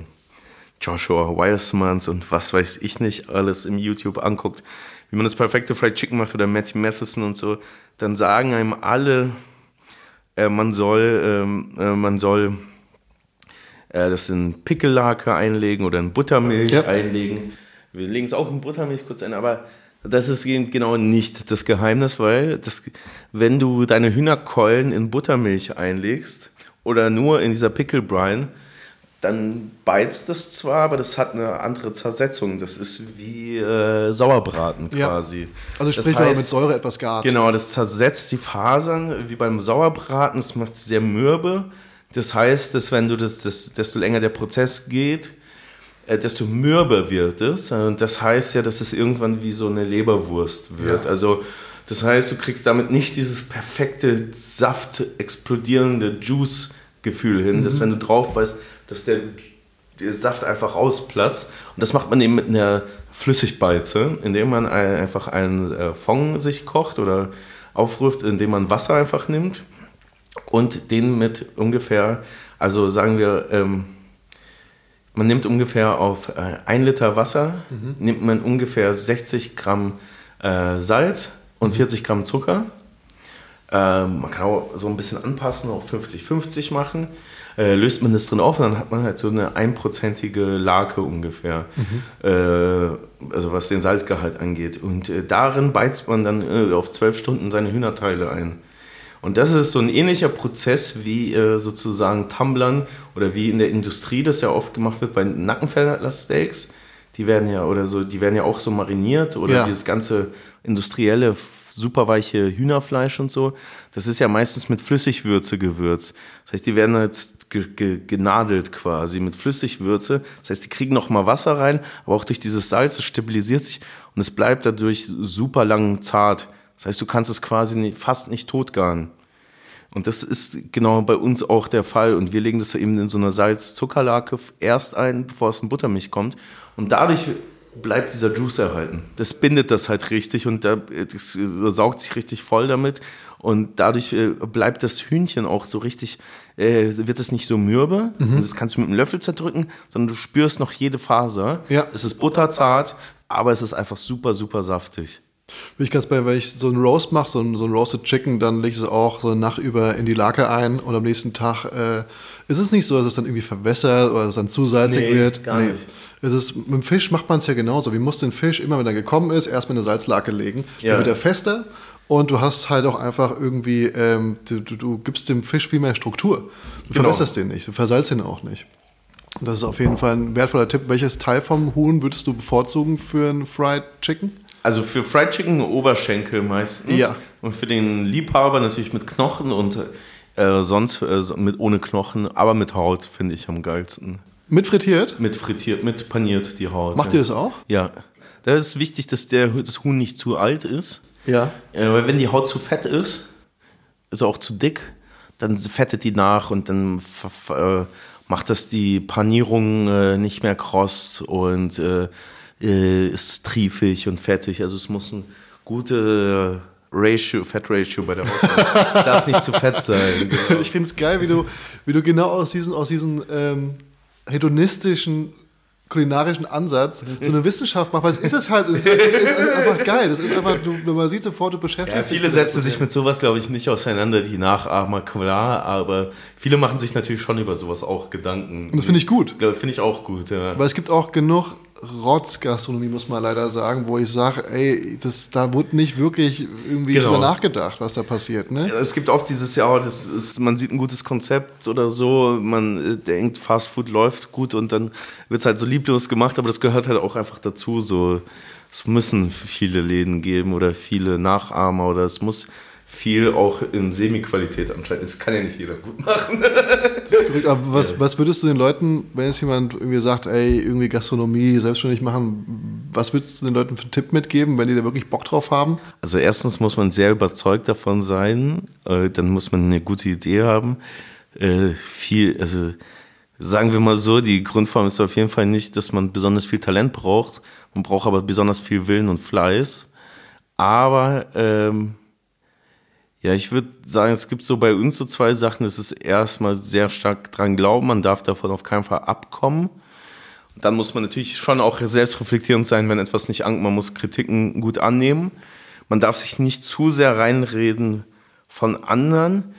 Joshua Wisemans und was weiß ich nicht alles im YouTube anguckt, wie man das perfekte Fried Chicken macht oder Matthew Matheson und so, dann sagen einem alle, äh, man soll, ähm, äh, man soll äh, das in Pickellake einlegen oder in Buttermilch Ja. einlegen. Wir legen es auch in Buttermilch kurz ein, aber das ist gen- genau nicht das Geheimnis, weil das, wenn du deine Hühnerkeulen in Buttermilch einlegst oder nur in dieser Pickle Brine, dann beizt das zwar, aber das hat eine andere Zersetzung. Das ist wie äh, Sauerbraten Ja. quasi. Also Das sprich, wenn man heißt- mit Säure etwas gart. Genau, das zersetzt die Fasern wie beim Sauerbraten. Das macht es sehr mürbe. Das heißt, dass wenn du das, das, desto länger der Prozess geht, äh, desto mürber wird es. Und das heißt ja, dass es irgendwann wie so eine Leberwurst wird. Ja. Also das heißt, du kriegst damit nicht dieses perfekte Saft explodierende Juice-Gefühl hin, dass wenn du drauf beißt, dass der, der Saft einfach rausplatzt. Und das macht man eben mit einer Flüssigbeize, indem man ein, einfach einen äh, Fond sich kocht oder aufrüft, indem man Wasser einfach nimmt und den mit ungefähr, also sagen wir, ähm, man nimmt ungefähr auf äh, ein Liter Wasser, nimmt man ungefähr 60 Gramm äh, Salz und 40 Gramm Zucker. Ähm, man kann auch so ein bisschen anpassen, auf 50-50 machen. Äh, löst man das drin auf und dann hat man halt so eine einprozentige Lake ungefähr. Äh, also was den Salzgehalt angeht. Und äh, darin beizt man dann äh, auf zwölf Stunden seine Hühnerteile ein. Und das ist so ein ähnlicher Prozess wie äh, sozusagen Tumblern oder wie in der Industrie das ja oft gemacht wird bei Nackenfeller-Steaks. Die werden ja oder so, die werden ja auch so mariniert oder Ja. dieses ganze industrielle super weiche Hühnerfleisch und so. Das ist ja meistens mit Flüssigwürze gewürzt. Das heißt, die werden ge ge genadelt quasi mit Flüssigwürze. Das heißt, die kriegen noch mal Wasser rein, aber auch durch dieses Salz, es stabilisiert sich und es bleibt dadurch super lang zart. Das heißt, du kannst es quasi nicht, fast nicht totgaren. Und das ist genau bei uns auch der Fall. Und wir legen das eben in so einer Salz-Zuckerlake erst ein, bevor es in Buttermilch kommt. Und dadurch bleibt dieser Juice erhalten. Das bindet das halt richtig und da, das saugt sich richtig voll damit. Und dadurch äh, bleibt das Hühnchen auch so richtig, äh, wird es nicht so mürbe. Und das kannst du mit einem Löffel zerdrücken, sondern du spürst noch jede Faser. Ja. Es ist butterzart, aber es ist einfach super, super saftig. Bin ich ganz bei, wenn ich so einen Roast mache, so ein, so ein Roasted Chicken, dann lege ich es auch so eine Nacht über in die Lake ein und am nächsten Tag äh, ist es nicht so, dass es dann irgendwie verwässert oder dass es dann zu salzig Nee, wird. gar nicht. Es ist, mit dem Fisch macht man es ja genauso. Wir mussten den Fisch immer, wenn er gekommen ist, erstmal in eine Salzlake legen. Ja. Dann wird er fester und du hast halt auch einfach irgendwie, ähm, du, du, du gibst dem Fisch viel mehr Struktur. Du Genau. verwässerst den nicht, du versalzt ihn auch nicht. Das ist auf jeden Fall ein wertvoller Tipp. Welches Teil vom Huhn würdest du bevorzugen für ein Fried Chicken? Also für Fried Chicken Oberschenkel meistens. Ja. Und für den Liebhaber natürlich mit Knochen und äh, sonst äh, mit ohne Knochen, aber mit Haut finde ich am geilsten. Mit frittiert? Mit frittiert, mit paniert die Haut. Macht ja. ihr das auch? Ja. Da ist wichtig, dass der, das Huhn nicht zu alt ist. Ja. Äh, weil wenn die Haut zu fett ist, ist auch zu dick, dann fettet die nach und dann äh, macht das die Panierung äh, nicht mehr kross und äh, äh, ist triefig und fettig. Also es muss ein gute Ratio, Fett Ratio bei der Haut darf nicht zu fett sein. Genau. Ich finde es geil, wie du, wie du genau aus diesem aus diesen, ähm, hedonistischen kulinarischen Ansatz so eine Wissenschaft machst, weil es ist es halt, es ist, es ist einfach geil. Das ist einfach, du, wenn man sieht sofort, du beschäftigst Ja, viele setzen sich mit sowas, glaube ich, nicht auseinander, die Nachahmer, klar, aber viele machen sich natürlich schon über sowas auch Gedanken. Und das finde ich gut. Finde ich auch gut, ja. Weil es gibt auch genug Rotzgastronomie, muss man leider sagen, wo ich sage, ey, das, da wurde nicht wirklich irgendwie Genau. drüber nachgedacht, was da passiert. Ne? Es gibt oft dieses Jahr, das ist, man sieht ein gutes Konzept oder so, man äh, denkt, Fast Food läuft gut und dann wird es halt so lieblos gemacht, aber das gehört halt auch einfach dazu. So, es müssen viele Läden geben oder viele Nachahmer oder es muss viel auch in Semi-Qualität anscheinend. Das kann ja nicht jeder gut machen. Korrekt, Aber was, was würdest du den Leuten, wenn jetzt jemand irgendwie sagt, ey, irgendwie Gastronomie selbstständig machen, was würdest du den Leuten für einen Tipp mitgeben, wenn die da wirklich Bock drauf haben? Also erstens muss man sehr überzeugt davon sein, äh, dann muss man eine gute Idee haben. Äh, viel, also sagen wir mal so, die Grundform ist auf jeden Fall nicht, dass man besonders viel Talent braucht. Man braucht aber besonders viel Willen und Fleiß. Aber ähm, ja, ich würde sagen, es gibt so bei uns so zwei Sachen. Es ist erstmal sehr stark dran glauben, man darf davon auf keinen Fall abkommen. Dann muss man natürlich schon auch selbstreflektierend sein, wenn etwas nicht ankommt. Man muss Kritiken gut annehmen. Man darf sich nicht zu sehr reinreden von anderen.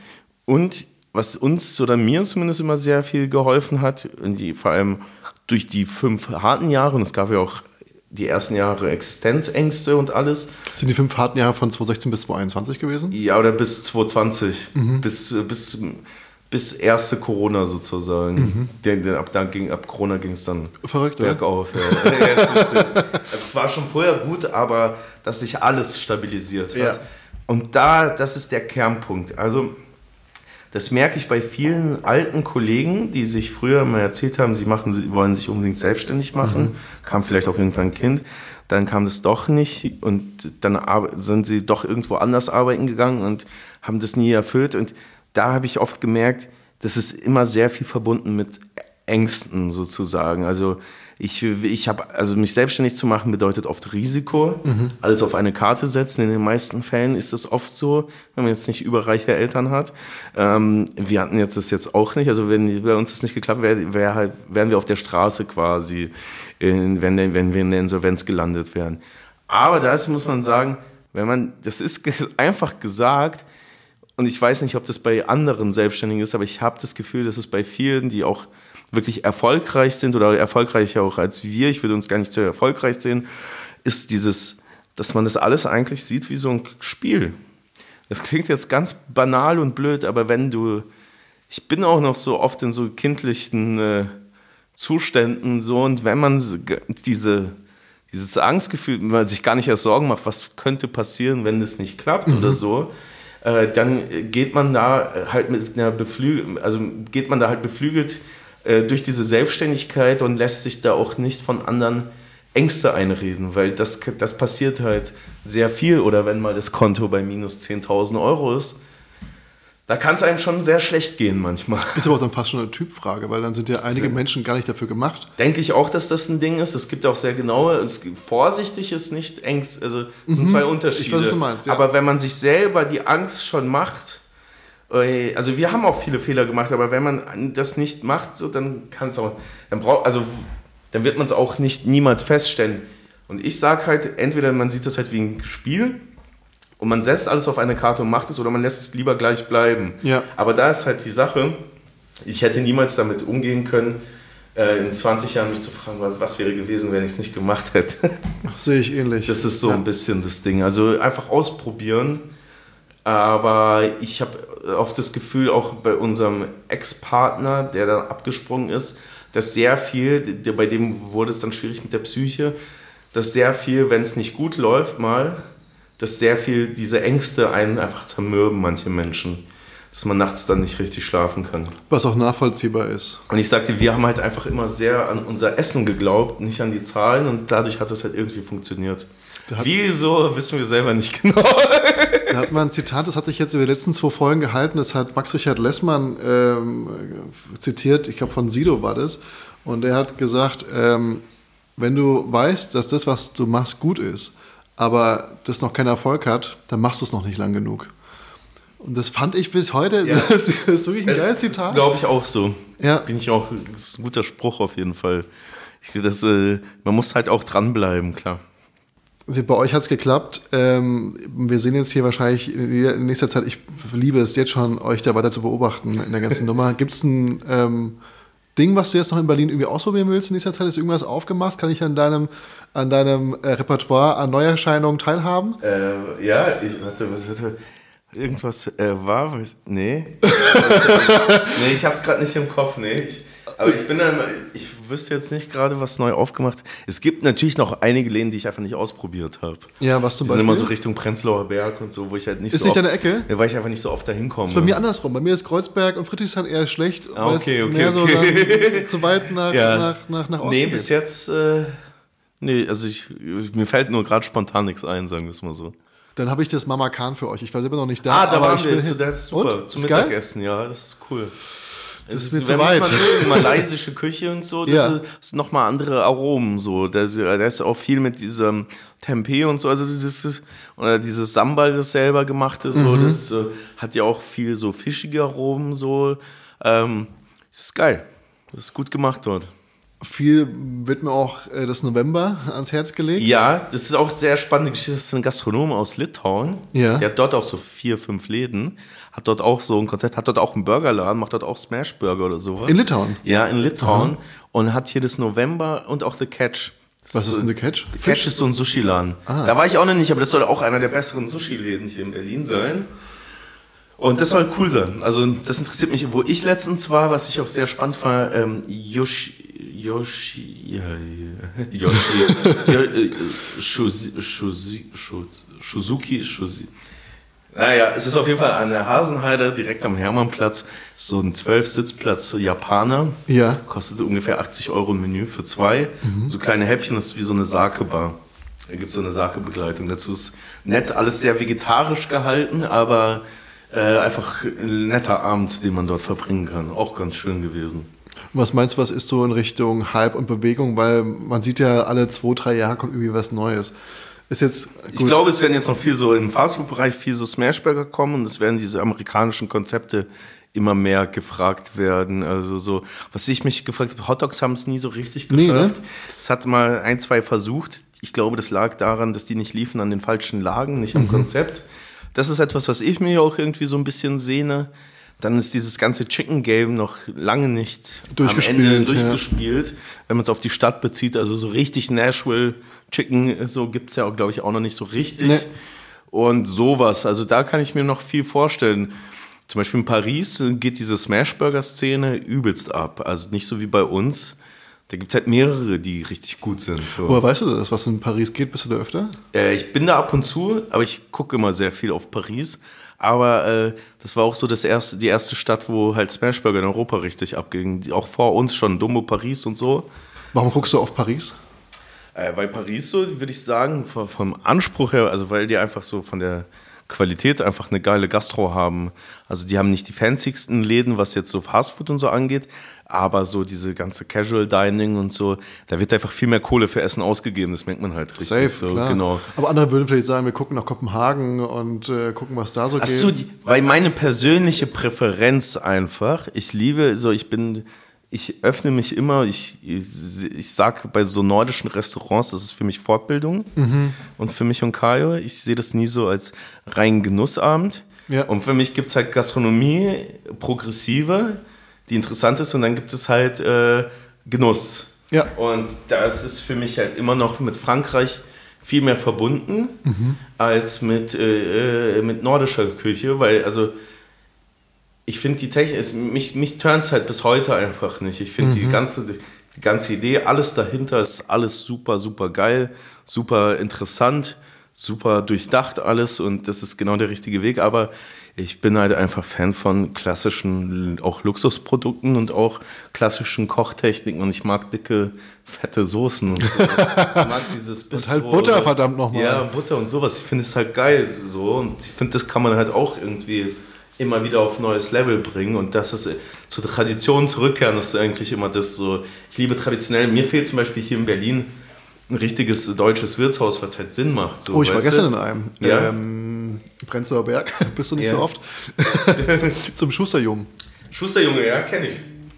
Und was uns oder mir zumindest immer sehr viel geholfen hat, und die, vor allem durch die fünf harten Jahre, und es gab ja auch die ersten Jahre Existenzängste und alles, Sind die fünf harten Jahre von 2016 bis 2021 gewesen? ja, oder bis 2020. Bis, bis, bis erste Corona sozusagen. Der, ab, da ging, ab Corona ging es dann Verrückt, bergauf. Ja. Ja, also es war schon vorher gut, aber dass sich alles stabilisiert hat. Ja. Und da, das ist der Kernpunkt. Also, das merke ich bei vielen alten Kollegen, die sich früher mal erzählt haben, sie machen, sie wollen sich unbedingt selbstständig machen. Kam vielleicht auch irgendwann ein Kind. Dann kam das doch nicht und dann sind sie doch irgendwo anders arbeiten gegangen und haben das nie erfüllt. Und da habe ich oft gemerkt, das ist immer sehr viel verbunden mit Ängsten sozusagen. Also ich, ich habe, also mich selbstständig zu machen bedeutet oft Risiko, alles auf eine Karte setzen. In den meisten Fällen ist das oft so, wenn man jetzt nicht überreiche Eltern hat. Ähm, wir hatten jetzt das jetzt auch nicht. Also wenn bei uns das nicht geklappt wäre, wär halt, wären wir auf der Straße quasi, in, wenn, wenn wir in der Insolvenz gelandet wären. Aber das muss man sagen, wenn man, das ist einfach gesagt, und ich weiß nicht, ob das bei anderen Selbstständigen ist, aber ich habe das Gefühl, dass es bei vielen, die auch wirklich erfolgreich sind oder erfolgreicher auch als wir, ich würde uns gar nicht so erfolgreich sehen, ist dieses, dass man das alles eigentlich sieht wie so ein Spiel. Das klingt jetzt ganz banal und blöd, aber wenn du, ich bin auch noch so oft in so kindlichen äh, Zuständen so und wenn man diese, dieses Angstgefühl, wenn man sich gar nicht erst Sorgen macht, was könnte passieren, wenn das nicht klappt mhm. oder so, äh, dann geht man da halt mit einer Beflügel, also geht man da halt beflügelt äh, durch diese Selbstständigkeit und lässt sich da auch nicht von anderen Ängste einreden, weil das, das passiert halt sehr viel oder wenn mal das Konto bei minus 10.000 Euro ist, da kann es einem schon sehr schlecht gehen manchmal. Ist aber dann fast schon eine Typfrage, weil dann sind ja einige also, Menschen gar nicht dafür gemacht. Denke ich auch, dass das ein Ding ist. Es gibt auch sehr genaue, es, vorsichtig ist nicht Ängst, also es sind mhm. zwei Unterschiede. Ich weiß, was du meinst, ja. Aber wenn man sich selber die Angst schon macht, also wir haben auch viele Fehler gemacht, aber wenn man das nicht macht, so, dann kann es auch, dann braucht, also dann wird man es auch nicht niemals feststellen. Und ich sage halt, entweder man sieht das halt wie ein Spiel und man setzt alles auf eine Karte und macht es oder man lässt es lieber gleich bleiben. Ja. Aber da ist halt die Sache, ich hätte niemals damit umgehen können, äh, in 20 Jahren mich zu fragen, was, was wäre gewesen, wenn ich es nicht gemacht hätte. Sehe ich ähnlich. Das ist so ja. ein bisschen das Ding. Also einfach ausprobieren. Aber ich habe oft das Gefühl, auch bei unserem Ex-Partner, der dann abgesprungen ist, dass sehr viel, bei dem wurde es dann schwierig mit der Psyche, dass sehr viel, wenn es nicht gut läuft, mal dass sehr viel diese Ängste einen einfach zermürben, manche Menschen. Dass man nachts dann nicht richtig schlafen kann. Was auch nachvollziehbar ist. Und ich sagte, wir haben halt einfach immer sehr an unser Essen geglaubt, nicht an die Zahlen und dadurch hat es halt irgendwie funktioniert. Wieso, wissen wir selber nicht genau. Da hat man ein Zitat, das hatte ich jetzt über die letzten zwei Folgen gehalten, das hat Max-Richard Lessmann ähm, zitiert, ich glaube von Sido war das. Und er hat gesagt, ähm, wenn du weißt, dass das, was du machst, gut ist, aber das noch keinen Erfolg hat, dann machst du es noch nicht lang genug. Und das fand ich bis heute, ja. das ist wirklich ein geiles Zitat. Glaube ich auch so. Ja. Bin ich auch, das ist ein guter Spruch auf jeden Fall. Ich das, äh, man muss halt auch dranbleiben, klar. Also bei euch hat es geklappt. Ähm, wir sehen jetzt hier wahrscheinlich in nächster Zeit, ich liebe es jetzt schon, euch da weiter zu beobachten in der ganzen Nummer. Gibt es ein ähm, Ding, was du jetzt noch in Berlin irgendwie ausprobieren willst in nächster Zeit? Ist irgendwas aufgemacht? Kann ich an deinem, an deinem äh, Repertoire an Neuerscheinungen teilhaben? Äh, ja, ich, warte, was, warte, irgendwas äh, war, nee. nee, ich hab's gerade nicht im Kopf, nee. Ich, aber ich bin dann, ich wüsste jetzt nicht gerade, was neu aufgemacht. Es gibt natürlich noch einige Läden, die ich einfach nicht ausprobiert habe. Ja, was zum die Beispiel? sind immer so Richtung Prenzlauer Berg und so, wo ich halt nicht ist so. Ist nicht deine Ecke? Ja, weil ich einfach nicht so oft dahin komme. Das ist bei mir andersrum. Bei mir ist Kreuzberg und Friedrichshain eher schlecht, ah, okay, okay, mehr okay. so zu weit nach, ja. nach, nach, nach Osten Nee, bis jetzt, äh, nee, also ich, mir fällt nur gerade spontan nichts ein, sagen wir es mal so. Dann habe ich das Mama Khan für euch. Ich war selber noch nicht da. Ah, da aber waren ich wir. Will zu, das ist super. Zum Mittagessen, ja, das ist cool. Das ist mir zu weit. Mal malaysische Küche und so, das ja. ist nochmal andere Aromen so. Da ist auch viel mit diesem Tempeh und so, also ist, oder dieses Sambal, das selber gemacht ist, so, mhm. das äh, hat ja auch viel so fischige Aromen so. Ähm, das ist geil. Das ist gut gemacht dort. Viel wird mir auch äh, das November ans Herz gelegt. Ja, das ist auch sehr spannende Geschichte. Das ist ein Gastronom aus Litauen. Ja. Der hat dort auch so vier, fünf Läden. Hat dort auch so ein Konzept, hat dort auch einen Burgerladen, macht dort auch Smash-Burger oder sowas. In Litauen? Ja, in Litauen. Aha. Und hat hier das November und auch The Catch. Was ist denn The Catch? The Catch ist so ein Sushi-Laden. Ah. Da war ich auch noch nicht, aber das soll auch einer der besseren Sushi-Läden hier in Berlin sein. Und das soll cool sein. Also das interessiert mich, wo ich letztens war, was ich auch sehr spannend war, ähm, Yoshi, Yoshi, ja, Yoshi, Shuzi, Shuzuki, Shuzi. Naja, es ist auf jeden Fall an der Hasenheide, direkt am Hermannplatz. So ein Zwölf-Sitzplatz Japaner. Ja. Kostet ungefähr 80 Euro ein Menü für zwei. Mhm. So kleine Häppchen, das ist wie so eine Sake-Bar. Da gibt es so eine Sake-Begleitung. Dazu ist nett, alles sehr vegetarisch gehalten, aber äh, einfach ein netter Abend, den man dort verbringen kann. Auch ganz schön gewesen. Was meinst du, was ist so in Richtung Hype und Bewegung? Weil man sieht ja, alle zwei, drei Jahre kommt irgendwie was Neues. Ist jetzt Ich glaube, es werden jetzt noch viel so im Fastfood-Bereich viel so Smashburger kommen und es werden diese amerikanischen Konzepte immer mehr gefragt werden. Also so, was ich mich gefragt habe, Hotdogs haben es nie so richtig geschafft. Nee, ne? Es hat mal ein, zwei versucht, Ich glaube, das lag daran, dass die nicht liefen an den falschen Lagen, nicht am Konzept. Das ist etwas, was ich mir auch irgendwie so ein bisschen sehne. Dann ist dieses ganze Chicken Game noch lange nicht Durchgespielt, am Ende ja. durchgespielt, wenn man es auf die Stadt bezieht. Also so richtig Nashville Chicken, so gibt es ja, glaube ich, auch noch nicht so richtig. Nee. Und sowas. Also da kann ich mir noch viel vorstellen. Zum Beispiel in Paris geht diese Smashburger-Szene übelst ab. Also nicht so wie bei uns. Da gibt es halt mehrere, die richtig gut sind. So. Woher weißt du das, was in Paris geht? Bist du da öfter? Äh, ich bin da ab und zu, aber ich gucke immer sehr viel auf Paris. Aber äh, das war auch so das erste, die erste Stadt, wo halt Smashburger in Europa richtig abging. Auch vor uns schon, Dumbo Paris und so. Warum guckst du auf Paris? Äh, weil Paris so, würde ich sagen, vom, vom Anspruch her, also weil die einfach so von der Qualität einfach eine geile Gastro haben. Also die haben nicht die fancysten Läden, was jetzt so Fastfood und so angeht, aber so diese ganze Casual Dining und so, da wird einfach viel mehr Kohle für Essen ausgegeben, das merkt man halt richtig. Safe, so, klar. Genau. Aber andere würden vielleicht sagen, wir gucken nach Kopenhagen und äh, gucken, was da so Ach geht. so, die, weil meine persönliche Präferenz einfach, ich liebe, so ich bin, ich öffne mich immer, ich, ich, ich sag bei so nordischen Restaurants, das ist für mich Fortbildung und für mich und Kajo, ich sehe das nie so als rein Genussabend. Ja. Und für mich gibt es halt Gastronomie, progressive, die interessant ist und dann gibt es halt äh, Genuss. Ja. Und das ist für mich halt immer noch mit Frankreich viel mehr verbunden als mit, äh, äh, mit nordischer Küche, weil also ich finde die Technik, ist, mich, mich turnt halt bis heute einfach nicht. Ich finde die, ganze, die ganze Idee, alles dahinter ist alles super, super geil, super interessant, super durchdacht alles und das ist genau der richtige Weg. Aber ich bin halt einfach Fan von klassischen, auch Luxusprodukten und auch klassischen Kochtechniken und ich mag dicke, fette Soßen und so. Ich mag dieses Bistro. halt Butter, verdammt nochmal. Ja, Butter und sowas. Ich finde es halt geil so und ich finde, das kann man halt auch irgendwie immer wieder auf neues Level bringen und das ist äh, zur Tradition zurückkehren, das ist eigentlich immer das so. Ich liebe traditionell, mir fehlt zum Beispiel hier in Berlin ein richtiges deutsches Wirtshaus, was halt Sinn macht. So, Oh, ich war gestern du? in einem. Ja. Ähm, Prenzlauer Berg, bist du nicht Ja. so oft. Zum Schusterjungen. Schusterjunge, ja, kenne ich.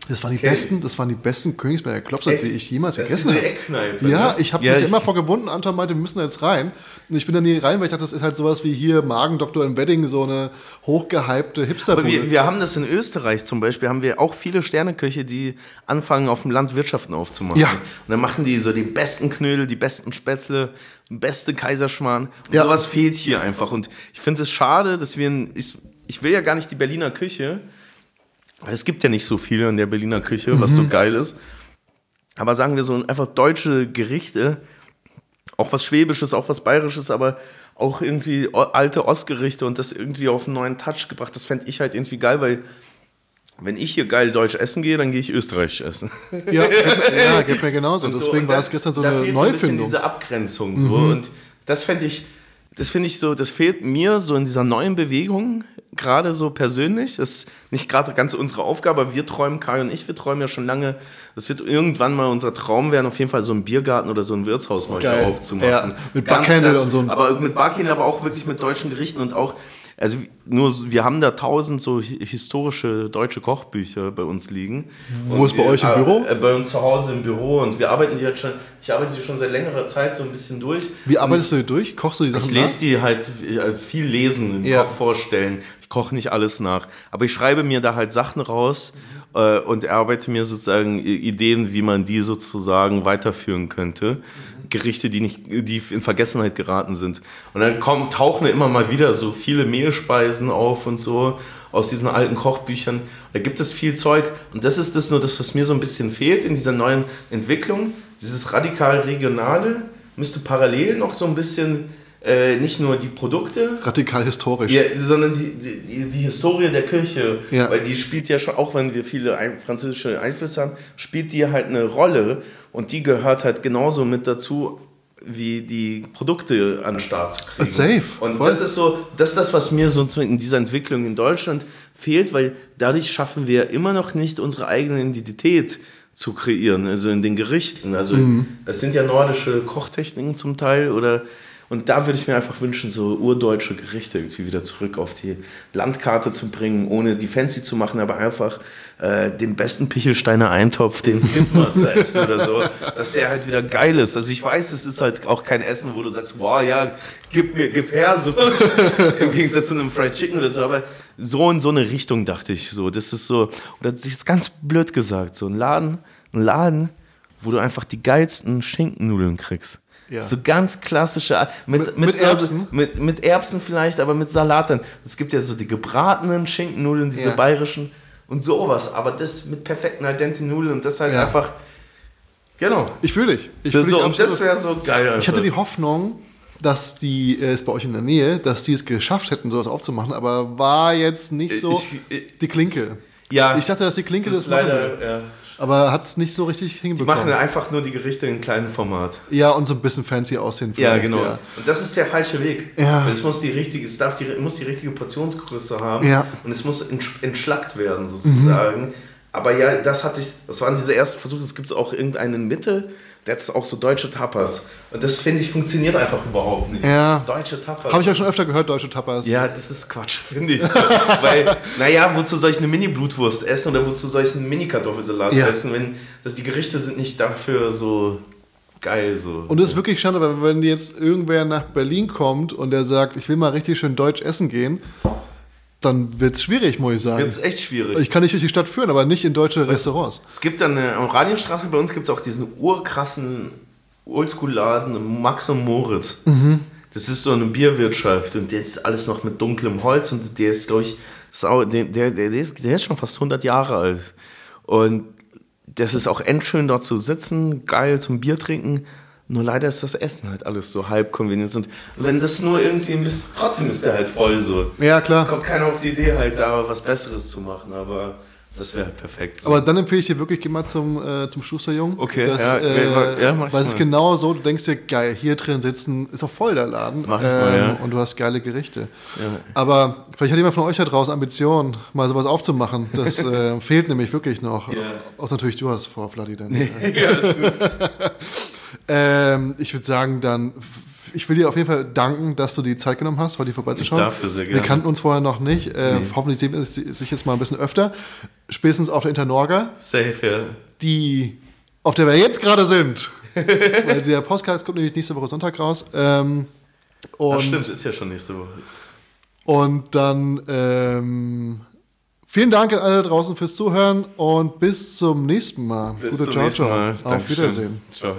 Das waren die ich. besten, das waren die besten Königsberger Klopser, Echt? die ich jemals Das ist gegessen eine habe. Eckkneipe. Ja, ne? ich habe ja, mich da immer vorgebunden. Anton meinte, wir müssen da jetzt rein. Und ich bin da nie rein, weil ich dachte, das ist halt sowas wie hier Magendoktor in Wedding, so eine hochgehypte hipster Aber wir, wir haben das in Österreich zum Beispiel, haben wir auch viele Sterneköche, die anfangen, auf dem Land Wirtschaften aufzumachen. Ja. Und dann machen die so die besten Knödel, die besten Spätzle, beste Kaiserschmarrn. Und Ja. sowas fehlt hier einfach. Und ich finde es schade, dass wir, in, ich, ich will ja gar nicht die Berliner Küche, es gibt ja nicht so viel in der Berliner Küche, was Mhm. so geil ist. Aber sagen wir so einfach deutsche Gerichte, auch was Schwäbisches, auch was Bayerisches, aber auch irgendwie alte Ostgerichte und das irgendwie auf einen neuen Touch gebracht. Das fände ich halt irgendwie geil, weil wenn ich hier geil deutsch essen gehe, dann gehe ich österreichisch essen. Ja, ja, geht mir genauso. Und so, Deswegen war es gestern so eine fehlt so ein Neufindung. diese Abgrenzung so und das fände ich, das finde ich so, das fehlt mir so in dieser neuen Bewegung gerade so persönlich. Das ist nicht gerade ganz unsere Aufgabe. aber Wir träumen, Kai und ich, wir träumen ja schon lange. Das wird irgendwann mal unser Traum werden, auf jeden Fall so einen Biergarten oder so ein Wirtshaus mal aufzumachen. Ja, mit Barcandle und so Aber mit Barcandle, aber auch wirklich mit deutschen Gerichten und auch also nur, wir haben da tausend so hi- historische deutsche Kochbücher bei uns liegen. Wo ist bei euch im Büro? Äh, bei uns zu Hause im Büro und wir arbeiten die jetzt schon, ich arbeite die schon seit längerer Zeit so ein bisschen durch. Wie arbeitest du die durch? Kochst du die Sachen ich lese die halt äh, viel lesen, im Ja. Kopf vorstellen. Ich koche nicht alles nach. Aber ich schreibe mir da halt Sachen raus äh, und erarbeite mir sozusagen Ideen, wie man die sozusagen weiterführen könnte. Gerichte, die nicht, die in Vergessenheit geraten sind. Und dann kommen, tauchen immer mal wieder so viele Mehlspeisen auf und so aus diesen alten Kochbüchern. Da gibt es viel Zeug. Und das ist das nur das, was mir so ein bisschen fehlt in dieser neuen Entwicklung. Dieses radikal regionale müsste parallel noch so ein bisschen äh, nicht nur die Produkte, Radikal historisch. ja, sondern die, die, die, Historie der Kirche, Ja. weil die spielt ja schon, auch wenn wir viele ein, französische Einflüsse haben, spielt die halt eine Rolle und die gehört halt genauso mit dazu, wie die Produkte an den Start zu kriegen. Safe, Und voll. das ist so, das ist das, was mir so in dieser Entwicklung in Deutschland fehlt, weil dadurch schaffen wir immer noch nicht unsere eigene Identität zu kreieren, also in den Gerichten. Also Mhm. es sind ja nordische Kochtechniken zum Teil oder Und da würde ich mir einfach wünschen, so urdeutsche Gerichte irgendwie wieder zurück auf die Landkarte zu bringen, ohne die fancy zu machen, aber einfach äh, den besten Pichelsteiner Eintopf, den es gibt, zu essen oder so, dass der halt wieder geil ist. Also ich weiß, es ist halt auch kein Essen, wo du sagst, boah, ja, gib mir, gib her, so im Gegensatz zu einem Fried Chicken oder so, aber so in so eine Richtung dachte ich so. Das ist so, oder das ist ganz blöd gesagt, so ein Laden, ein Laden, wo du einfach die geilsten Schinkennudeln kriegst. Ja. So ganz klassische, mit, Mit- mit so- Erbsen? Mit, mit Erbsen vielleicht, aber mit Salat dann. Es gibt ja so die gebratenen Schinkennudeln, diese Ja. bayerischen und sowas, aber das mit perfekten al dente Nudeln und das halt Ja. einfach, genau. Ich fühle dich. Ich fühl so, dich und das wäre so geil. Einfach. Ich hatte die Hoffnung, dass die, äh, ist bei euch in der Nähe, dass die es geschafft hätten, sowas aufzumachen, aber war jetzt nicht so Ich- ich- die Klinke. ja, Ich dachte, dass die Klinke das das, leider, ja. Aber hat es nicht so richtig Die hinbekommen. machen einfach nur die Gerichte in kleinem Format. ja, und so ein bisschen fancy aussehen. Ja, genau. Ja. Und das ist der falsche Weg. Ja. Weil es muss die richtige, es darf die, muss die richtige Portionsgröße haben Ja. und es muss entsch- entschlackt werden sozusagen. Aber ja, das hatte ich, das waren diese ersten Versuche. Es gibt auch irgendeinen in Mitte, der hat auch so deutsche Tapas. Und das finde ich funktioniert einfach überhaupt nicht. Ja. Deutsche Tapas. Habe ich auch schon öfter gehört, deutsche Tapas. Ja, das ist Quatsch, finde ich. Weil, naja, wozu soll ich eine Mini-Blutwurst essen oder wozu soll ich einen Mini-Kartoffelsalat Ja. essen, wenn das, die Gerichte sind nicht dafür so geil. So. Und es ist wirklich schade, weil wenn jetzt irgendwer nach Berlin kommt und der sagt, ich will mal richtig schön deutsch essen gehen, dann wird es schwierig, muss ich sagen. Das ist echt schwierig. Ich kann nicht durch die Stadt führen, aber nicht in deutsche Restaurants. Es gibt dann am Radienstraße bei uns gibt es auch diesen urkrassen Oldschool-Laden Max und Moritz. Das ist so eine Bierwirtschaft und der ist alles noch mit dunklem Holz und der ist, glaube ich, sau, der, der, der, ist, der ist schon fast 100 Jahre alt. Und das ist auch endschön dort zu sitzen, geil zum Bier trinken. Nur leider ist das Essen halt alles so halb convenient. Und wenn das nur irgendwie ein bisschen, trotzdem ist der halt voll so. Ja, klar. Kommt keiner auf die Idee, halt da was Besseres zu machen, aber das wäre perfekt. so. Aber dann empfehle ich dir wirklich, geh mal zum, äh, zum Schusterjungen. Okay, das, ja, äh, ja, mach ich Weil es ist genau so, du denkst dir, geil, hier drin sitzen, ist auch voll der Laden. ähm, Mach ich mal, ja. Und du hast geile Gerichte. Ja. Aber vielleicht hat jemand von euch da draußen Ambitionen, mal sowas aufzumachen. Das äh, fehlt nämlich wirklich noch. Ja. Außer natürlich du hast vor, Vladi. Dann. ja, ist gut. Ähm, ich würde sagen, dann, ich will dir auf jeden Fall danken, dass du die Zeit genommen hast, heute vorbeizuschauen. Ich dafür sehr Wir gerne. kannten uns vorher noch nicht. Äh, Hoffentlich sehen wir sich jetzt mal ein bisschen öfter. Spätestens auf der Internorga, Safe, ja. die, auf der wir jetzt gerade sind. Weil der Podcast kommt nämlich nächste Woche Sonntag raus. Ähm, und, Ach, stimmt, ist ja schon nächste Woche. und dann ähm, vielen Dank an alle draußen fürs Zuhören und bis zum nächsten Mal. Bis Gute zum Ciao, nächsten ciao. Mal. Auf Dankeschön. Wiedersehen. Ciao.